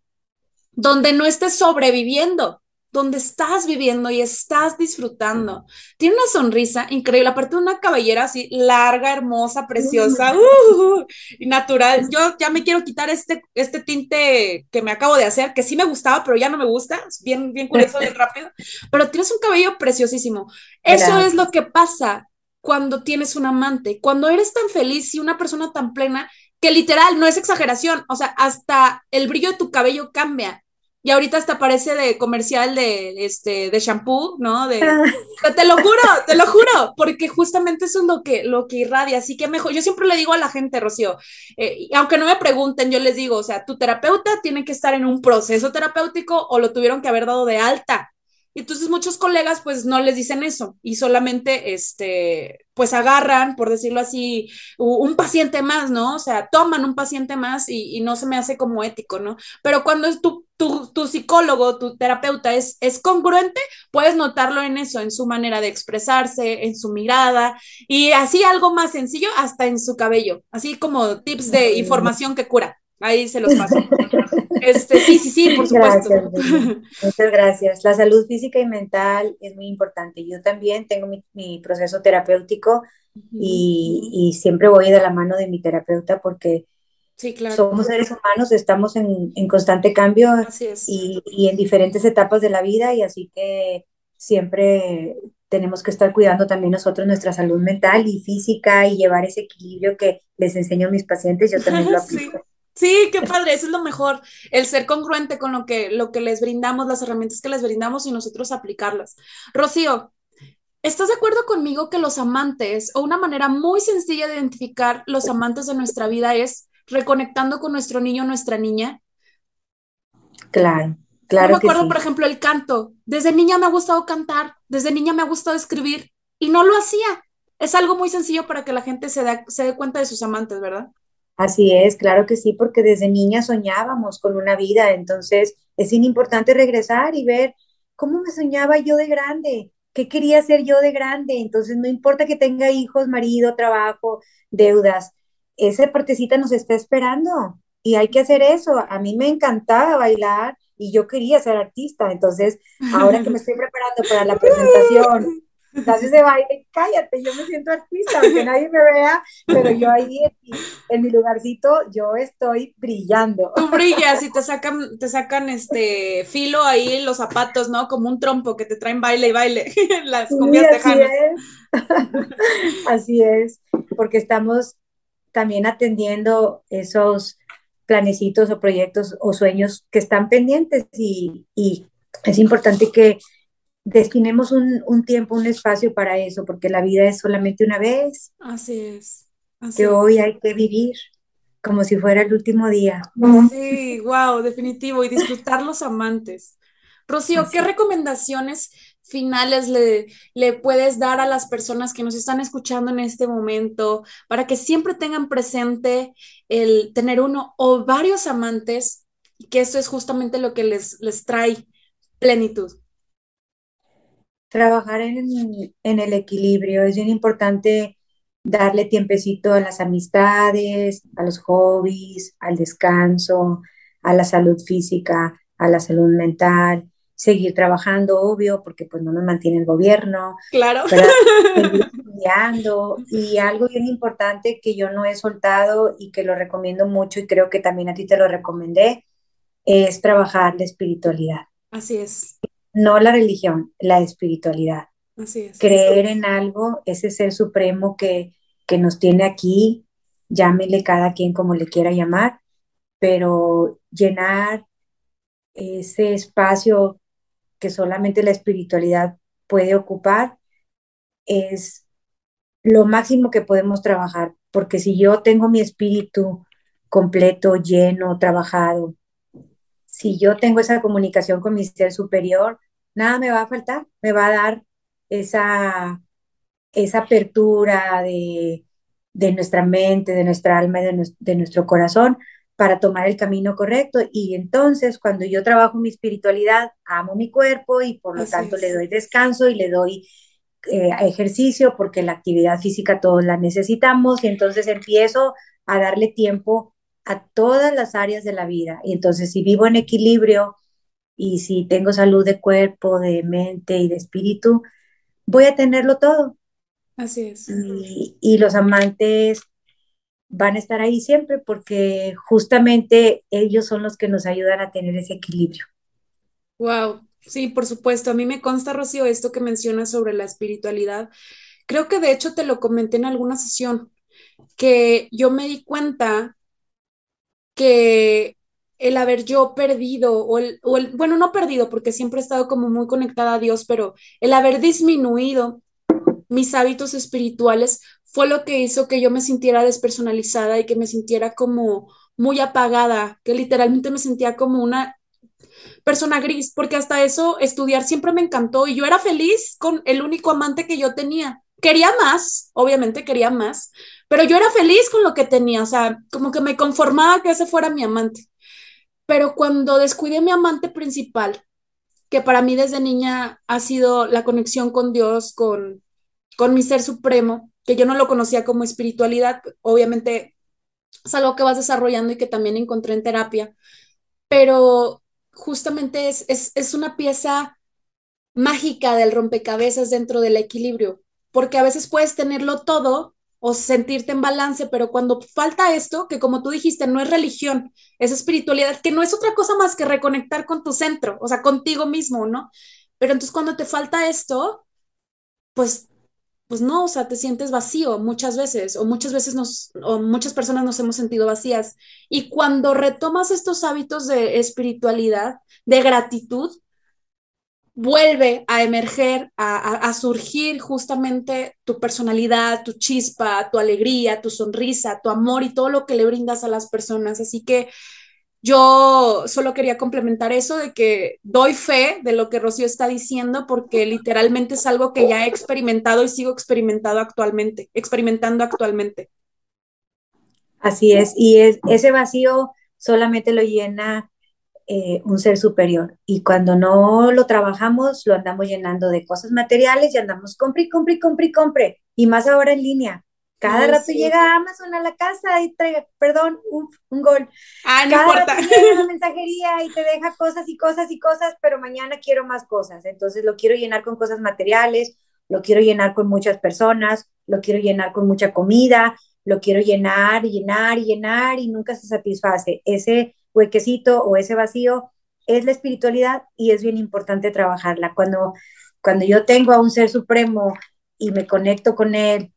donde no estés sobreviviendo, donde estás viviendo y estás disfrutando. Tiene una sonrisa increíble, aparte de una cabellera así larga, hermosa, preciosa, uh, y natural. Yo ya me quiero quitar este, este tinte que me acabo de hacer, que sí me gustaba, pero ya no me gusta, bien, bien curioso, bien rápido, <laughs> pero tienes un cabello preciosísimo. Eso es lo que pasa cuando tienes un amante, cuando eres tan feliz y una persona tan plena que literal no es exageración, o sea, hasta el brillo de tu cabello cambia y ahorita hasta parece de comercial de, este, de shampoo, ¿no? De, ah. te lo juro, te lo juro, porque justamente eso es lo que, lo que irradia, así que mejor, yo siempre le digo a la gente, Rocío, eh, aunque no me pregunten, yo les digo, o sea, tu terapeuta tiene que estar en un proceso terapéutico o lo tuvieron que haber dado de alta, y entonces muchos colegas pues no les dicen eso y solamente este pues agarran, por decirlo así, un paciente más, ¿no? O sea, toman un paciente más y, no se me hace como ético, ¿no? Pero cuando es tu, tu, tu, psicólogo, tu terapeuta es, es congruente, puedes notarlo en eso, en su manera de expresarse, en su mirada y así algo más sencillo, hasta en su cabello, así como tips de información que cura. Ahí se los paso. Este, sí, sí, sí, por supuesto. Muchas gracias. La salud física y mental es muy importante. Yo también tengo mi, proceso terapéutico y, siempre voy de la mano de mi terapeuta porque somos seres humanos, estamos en, constante cambio y, y, en diferentes etapas de la vida y así que siempre tenemos que estar cuidando también nosotros nuestra salud mental y física y llevar ese equilibrio que les enseño a mis pacientes, yo también lo <laughs> aplico. Sí, qué padre, eso es lo mejor, el ser congruente con lo que, lo que les brindamos, las herramientas que les brindamos y nosotros aplicarlas. Rocío, ¿estás de acuerdo conmigo que los amantes, o una manera muy sencilla de identificar los amantes de nuestra vida es reconectando con nuestro niño o nuestra niña? Claro, claro. Yo me acuerdo, por ejemplo, el canto. Desde niña me ha gustado cantar, desde niña me ha gustado escribir y no lo hacía. Es algo muy sencillo para que la gente se, se dé cuenta de sus amantes, ¿verdad? Así es, claro que sí, porque desde niña soñábamos con una vida, entonces es importante regresar y ver cómo me soñaba yo de grande, qué quería ser yo de grande, entonces no importa que tenga hijos, marido, trabajo, deudas, esa partecita nos está esperando y hay que hacer eso. A mí me encantaba bailar y yo quería ser artista, entonces ahora que me <laughs> estoy preparando para la presentación clases de baile, cállate, yo me siento artista, aunque nadie me vea, pero yo ahí en mi, lugarcito, yo estoy brillando. Tú brillas y te sacan, te sacan este filo ahí en los zapatos, ¿no? Como un trompo que te traen baile y baile, <laughs> las cumbias sí, así Es. <laughs> así es, porque estamos también atendiendo esos planecitos o proyectos o sueños que están pendientes y, y es importante que destinemos un, tiempo, un espacio para eso, porque la vida es solamente una vez. Así es. que hoy hay que vivir como si fuera el último día. Sí, wow, definitivo, y disfrutar los amantes. Rocío, ¿qué recomendaciones finales le, le, puedes dar a las personas que nos están escuchando en este momento para que siempre tengan presente el tener uno o varios amantes y que esto es justamente lo que les, les trae plenitud? Trabajar en, en el equilibrio. Es bien importante darle tiempecito a las amistades, a los hobbies, al descanso, a la salud física, a la salud mental, seguir trabajando, obvio, porque pues no nos mantiene el gobierno. Claro. <laughs> seguir estudiando. Y algo bien importante que yo no he soltado y que lo recomiendo mucho y creo que también a ti te lo recomendé, es trabajar la espiritualidad. Así es no la religión, la espiritualidad. Así es. Creer en algo, ese ser supremo que, que nos tiene aquí, llámele cada quien como le quiera llamar, pero llenar ese espacio que solamente la espiritualidad puede ocupar es lo máximo que podemos trabajar, porque si yo tengo mi espíritu completo, lleno, trabajado, si yo tengo esa comunicación con mi ser superior, nada me va a faltar, me va a dar esa, esa apertura de, nuestra mente, de nuestra alma y de, nuestro corazón para tomar el camino correcto. Y entonces, cuando yo trabajo mi espiritualidad, amo mi cuerpo y por lo tanto le doy descanso y le doy eh, ejercicio porque la actividad física todos la necesitamos y entonces empiezo a darle tiempo a todas las áreas de la vida. Y entonces si vivo en equilibrio y si tengo salud de cuerpo, de mente y de espíritu, voy a tenerlo todo. Así es. Y, los amantes van a estar ahí siempre porque justamente ellos son los que nos ayudan a tener ese equilibrio. Wow, sí, por supuesto. A mí me consta, Rocío, esto que mencionas sobre la espiritualidad. Creo que de hecho te lo comenté en alguna sesión, que yo me di cuenta que el haber yo perdido, o el, bueno, no perdido, porque siempre he estado como muy conectada a Dios, pero el haber disminuido mis hábitos espirituales fue lo que hizo que yo me sintiera despersonalizada y que me sintiera como muy apagada, que literalmente me sentía como una persona gris, porque hasta eso estudiar siempre me encantó y yo era feliz con el único amante que yo tenía. Quería más, obviamente quería más, pero yo era feliz con lo que tenía, o sea, como que me conformaba que ese fuera mi amante. Pero cuando descuidé a mi amante principal, que para mí desde niña ha sido la conexión con Dios, con, con mi ser supremo, que yo no lo conocía como espiritualidad, obviamente es algo que vas desarrollando y que también encontré en terapia, pero justamente es, es, es una pieza mágica del rompecabezas dentro del equilibrio, porque a veces puedes tenerlo todo o sentirte en balance, pero cuando falta esto, que como tú dijiste, no es religión, es espiritualidad, que no es otra cosa más que reconectar con tu centro, o sea, contigo mismo, ¿no? Pero entonces cuando te falta esto, pues pues no, o sea, te sientes vacío muchas veces, o muchas veces nos, o muchas personas nos hemos sentido vacías. Y cuando retomas estos hábitos de espiritualidad, de gratitud, vuelve a emerger, a, a, surgir justamente tu personalidad, tu chispa, tu alegría, tu sonrisa, tu amor y todo lo que le brindas a las personas. Así que yo solo quería complementar eso de que doy fe de lo que Rocío está diciendo porque literalmente es algo que ya he experimentado y sigo experimentando actualmente, experimentando actualmente. Así es, y es, ese vacío solamente lo llena eh, un ser superior y cuando no lo trabajamos lo andamos llenando de cosas materiales y andamos compre, compre, compre, compre y más ahora en línea. Cada rato llega Amazon a la casa y trae, perdón, un gol. Ah, no Cada importa. Rato llega una mensajería y te deja cosas y cosas y cosas, pero mañana quiero más cosas. Entonces lo quiero llenar con cosas materiales, lo quiero llenar con muchas personas, lo quiero llenar con mucha comida, lo quiero llenar, llenar, llenar y nunca se satisface. Ese huequecito o ese vacío es la espiritualidad y es bien importante trabajarla. Cuando, cuando yo tengo a un ser supremo y me conecto con él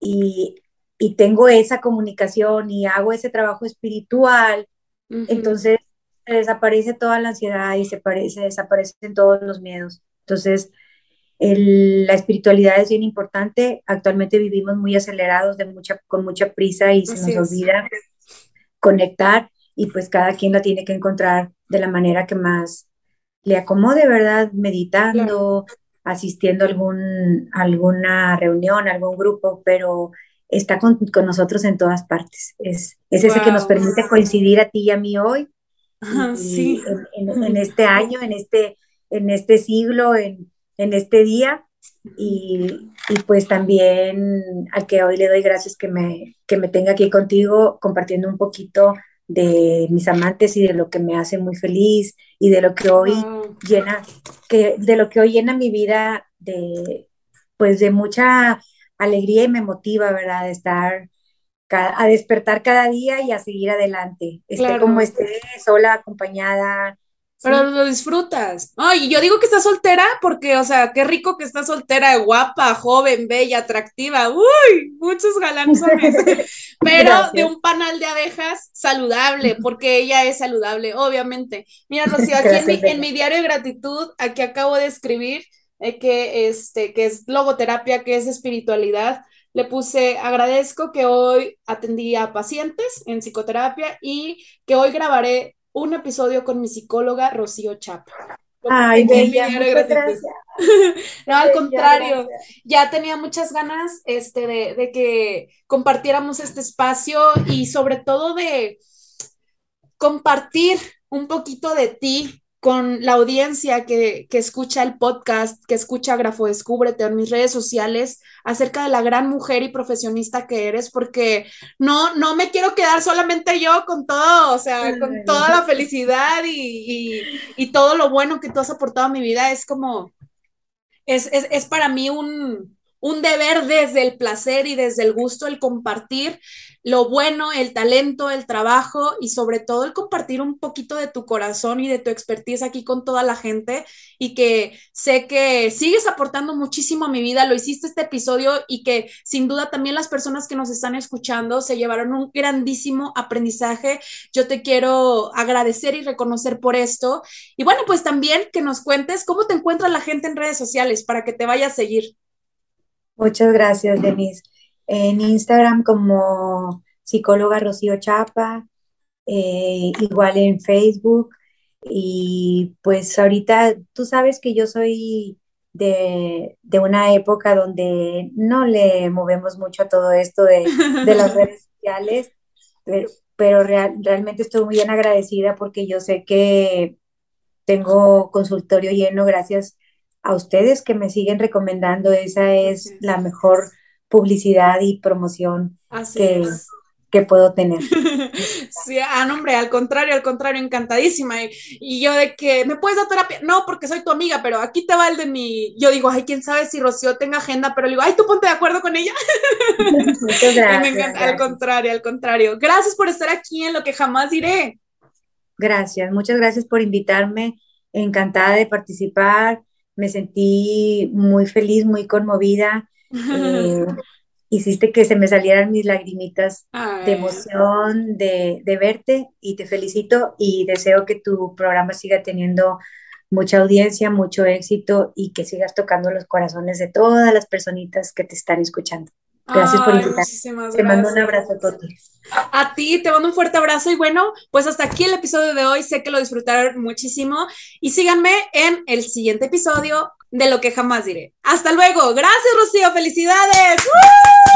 y, y tengo esa comunicación y hago ese trabajo espiritual, uh -huh. entonces se desaparece toda la ansiedad y se, parece, desaparecen todos los miedos. Entonces, el, la espiritualidad es bien importante. Actualmente vivimos muy acelerados, de mucha, con mucha prisa y se Así nos es. olvida conectar y pues cada quien la tiene que encontrar de la manera que más le acomode, ¿verdad? Meditando, claro asistiendo a algún, alguna reunión, algún grupo, pero está con, con nosotros en todas partes. Es, es wow. ese que nos permite coincidir a ti y a mí hoy, Ajá, <laughs> y, sí. en, en, <laughs> en, este año, en este, en este siglo, en, en este día. Y, y, pues también al que hoy le doy gracias que me, que me tenga aquí contigo compartiendo un poquito de mis amantes y de lo que me hace muy feliz y de lo que hoy llena, que de lo que hoy llena mi vida de pues de mucha alegría y me motiva, ¿verdad? De estar a despertar cada día y a seguir adelante. Esté claro. como esté, sola, acompañada, pero lo disfrutas. Ay, yo digo que estás soltera porque, o sea, qué rico que estás soltera, guapa, joven, bella, atractiva. Uy, muchos galanzones. <laughs> Pero Gracias. de un panal de abejas saludable, porque ella es saludable, obviamente. Mira, Rocío, aquí en mi, en mi, diario de gratitud, aquí acabo de escribir eh, que, este, que es logoterapia, que es espiritualidad. Le puse, agradezco que hoy atendí a pacientes en psicoterapia y que hoy grabaré un episodio con mi psicóloga Rocío Chapa. Ay, bella, muchas gracias. <laughs> no, al contrario, gracias. ya tenía muchas ganas este, de, de, que compartiéramos este espacio y sobre todo de compartir un poquito de ti con la audiencia que, que, escucha el podcast, que escucha Grafo Descúbrete en mis redes sociales, acerca de la gran mujer y profesionista que eres, porque no, no me quiero quedar solamente yo con todo, o sea, con toda la felicidad y, y, y todo lo bueno que tú has aportado a mi vida, es como, es, es, es para mí un, un deber desde el placer y desde el gusto el compartir lo bueno, el talento, el trabajo y sobre todo el compartir un poquito de tu corazón y de tu expertise aquí con toda la gente y que sé que sigues aportando muchísimo a mi vida, lo hiciste este episodio y que sin duda también las personas que nos están escuchando se llevaron un grandísimo aprendizaje. Yo te quiero agradecer y reconocer por esto y bueno, pues también que nos cuentes cómo te encuentra la gente en redes sociales para que te vaya a seguir. Muchas gracias, Denise. En Instagram como psicóloga Rocío Chapa, eh, igual en Facebook. Y pues ahorita tú sabes que yo soy de, de, una época donde no le movemos mucho a todo esto de, de las <laughs> redes sociales, pero, pero real, realmente estoy muy bien agradecida porque yo sé que tengo consultorio lleno gracias a ustedes que me siguen recomendando. Esa es la mejor publicidad y promoción que, que puedo tener. <laughs> Sí, ah, no, hombre, al contrario, al contrario, encantadísima. Y, y, yo de que, ¿me puedes dar terapia? No, porque soy tu amiga, pero aquí te va el de mi... Yo digo, ay, quién sabe si Rocío tenga agenda, pero le digo, ay, tú ponte de acuerdo con ella. <laughs> Muchas <laughs> gracias. me encanta, al contrario, al contrario. Gracias por estar aquí en lo que jamás diré. Gracias, muchas gracias por invitarme. Encantada de participar. Me sentí muy feliz, muy conmovida. Eh, hiciste que se me salieran mis lagrimitas <laughs> de emoción de, de, verte y te felicito y deseo que tu programa siga teniendo mucha audiencia, mucho éxito y que sigas tocando los corazones de todas las personitas que te están escuchando. Gracias por invitarme. Te mando un abrazo a todos. A ti, te mando un fuerte abrazo y bueno, pues hasta aquí el episodio de hoy. Sé que lo disfrutaron muchísimo y síganme en el siguiente episodio de lo que jamás diré. Hasta luego. Gracias, Rocío. Felicidades.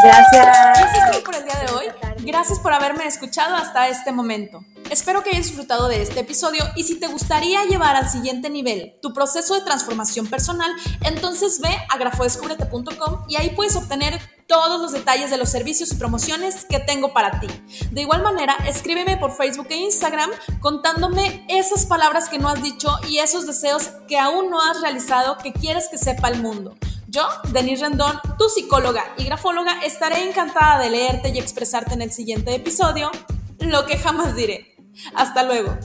Gracias. Eso es por el día de hoy. Gracias por haberme escuchado hasta este momento. Espero que hayas disfrutado de este episodio y si te gustaría llevar al siguiente nivel tu proceso de transformación personal, entonces ve a grafodescubrete.com y ahí puedes obtener todos los detalles de los servicios y promociones que tengo para ti. De igual manera, escríbeme por Facebook e Instagram contándome esas palabras que no has dicho y esos deseos que aún no has realizado que quieres que sepa el mundo. Yo, Denise Rendón, tu psicóloga y grafóloga, estaré encantada de leerte y expresarte en el siguiente episodio, lo que jamás diré. Hasta luego.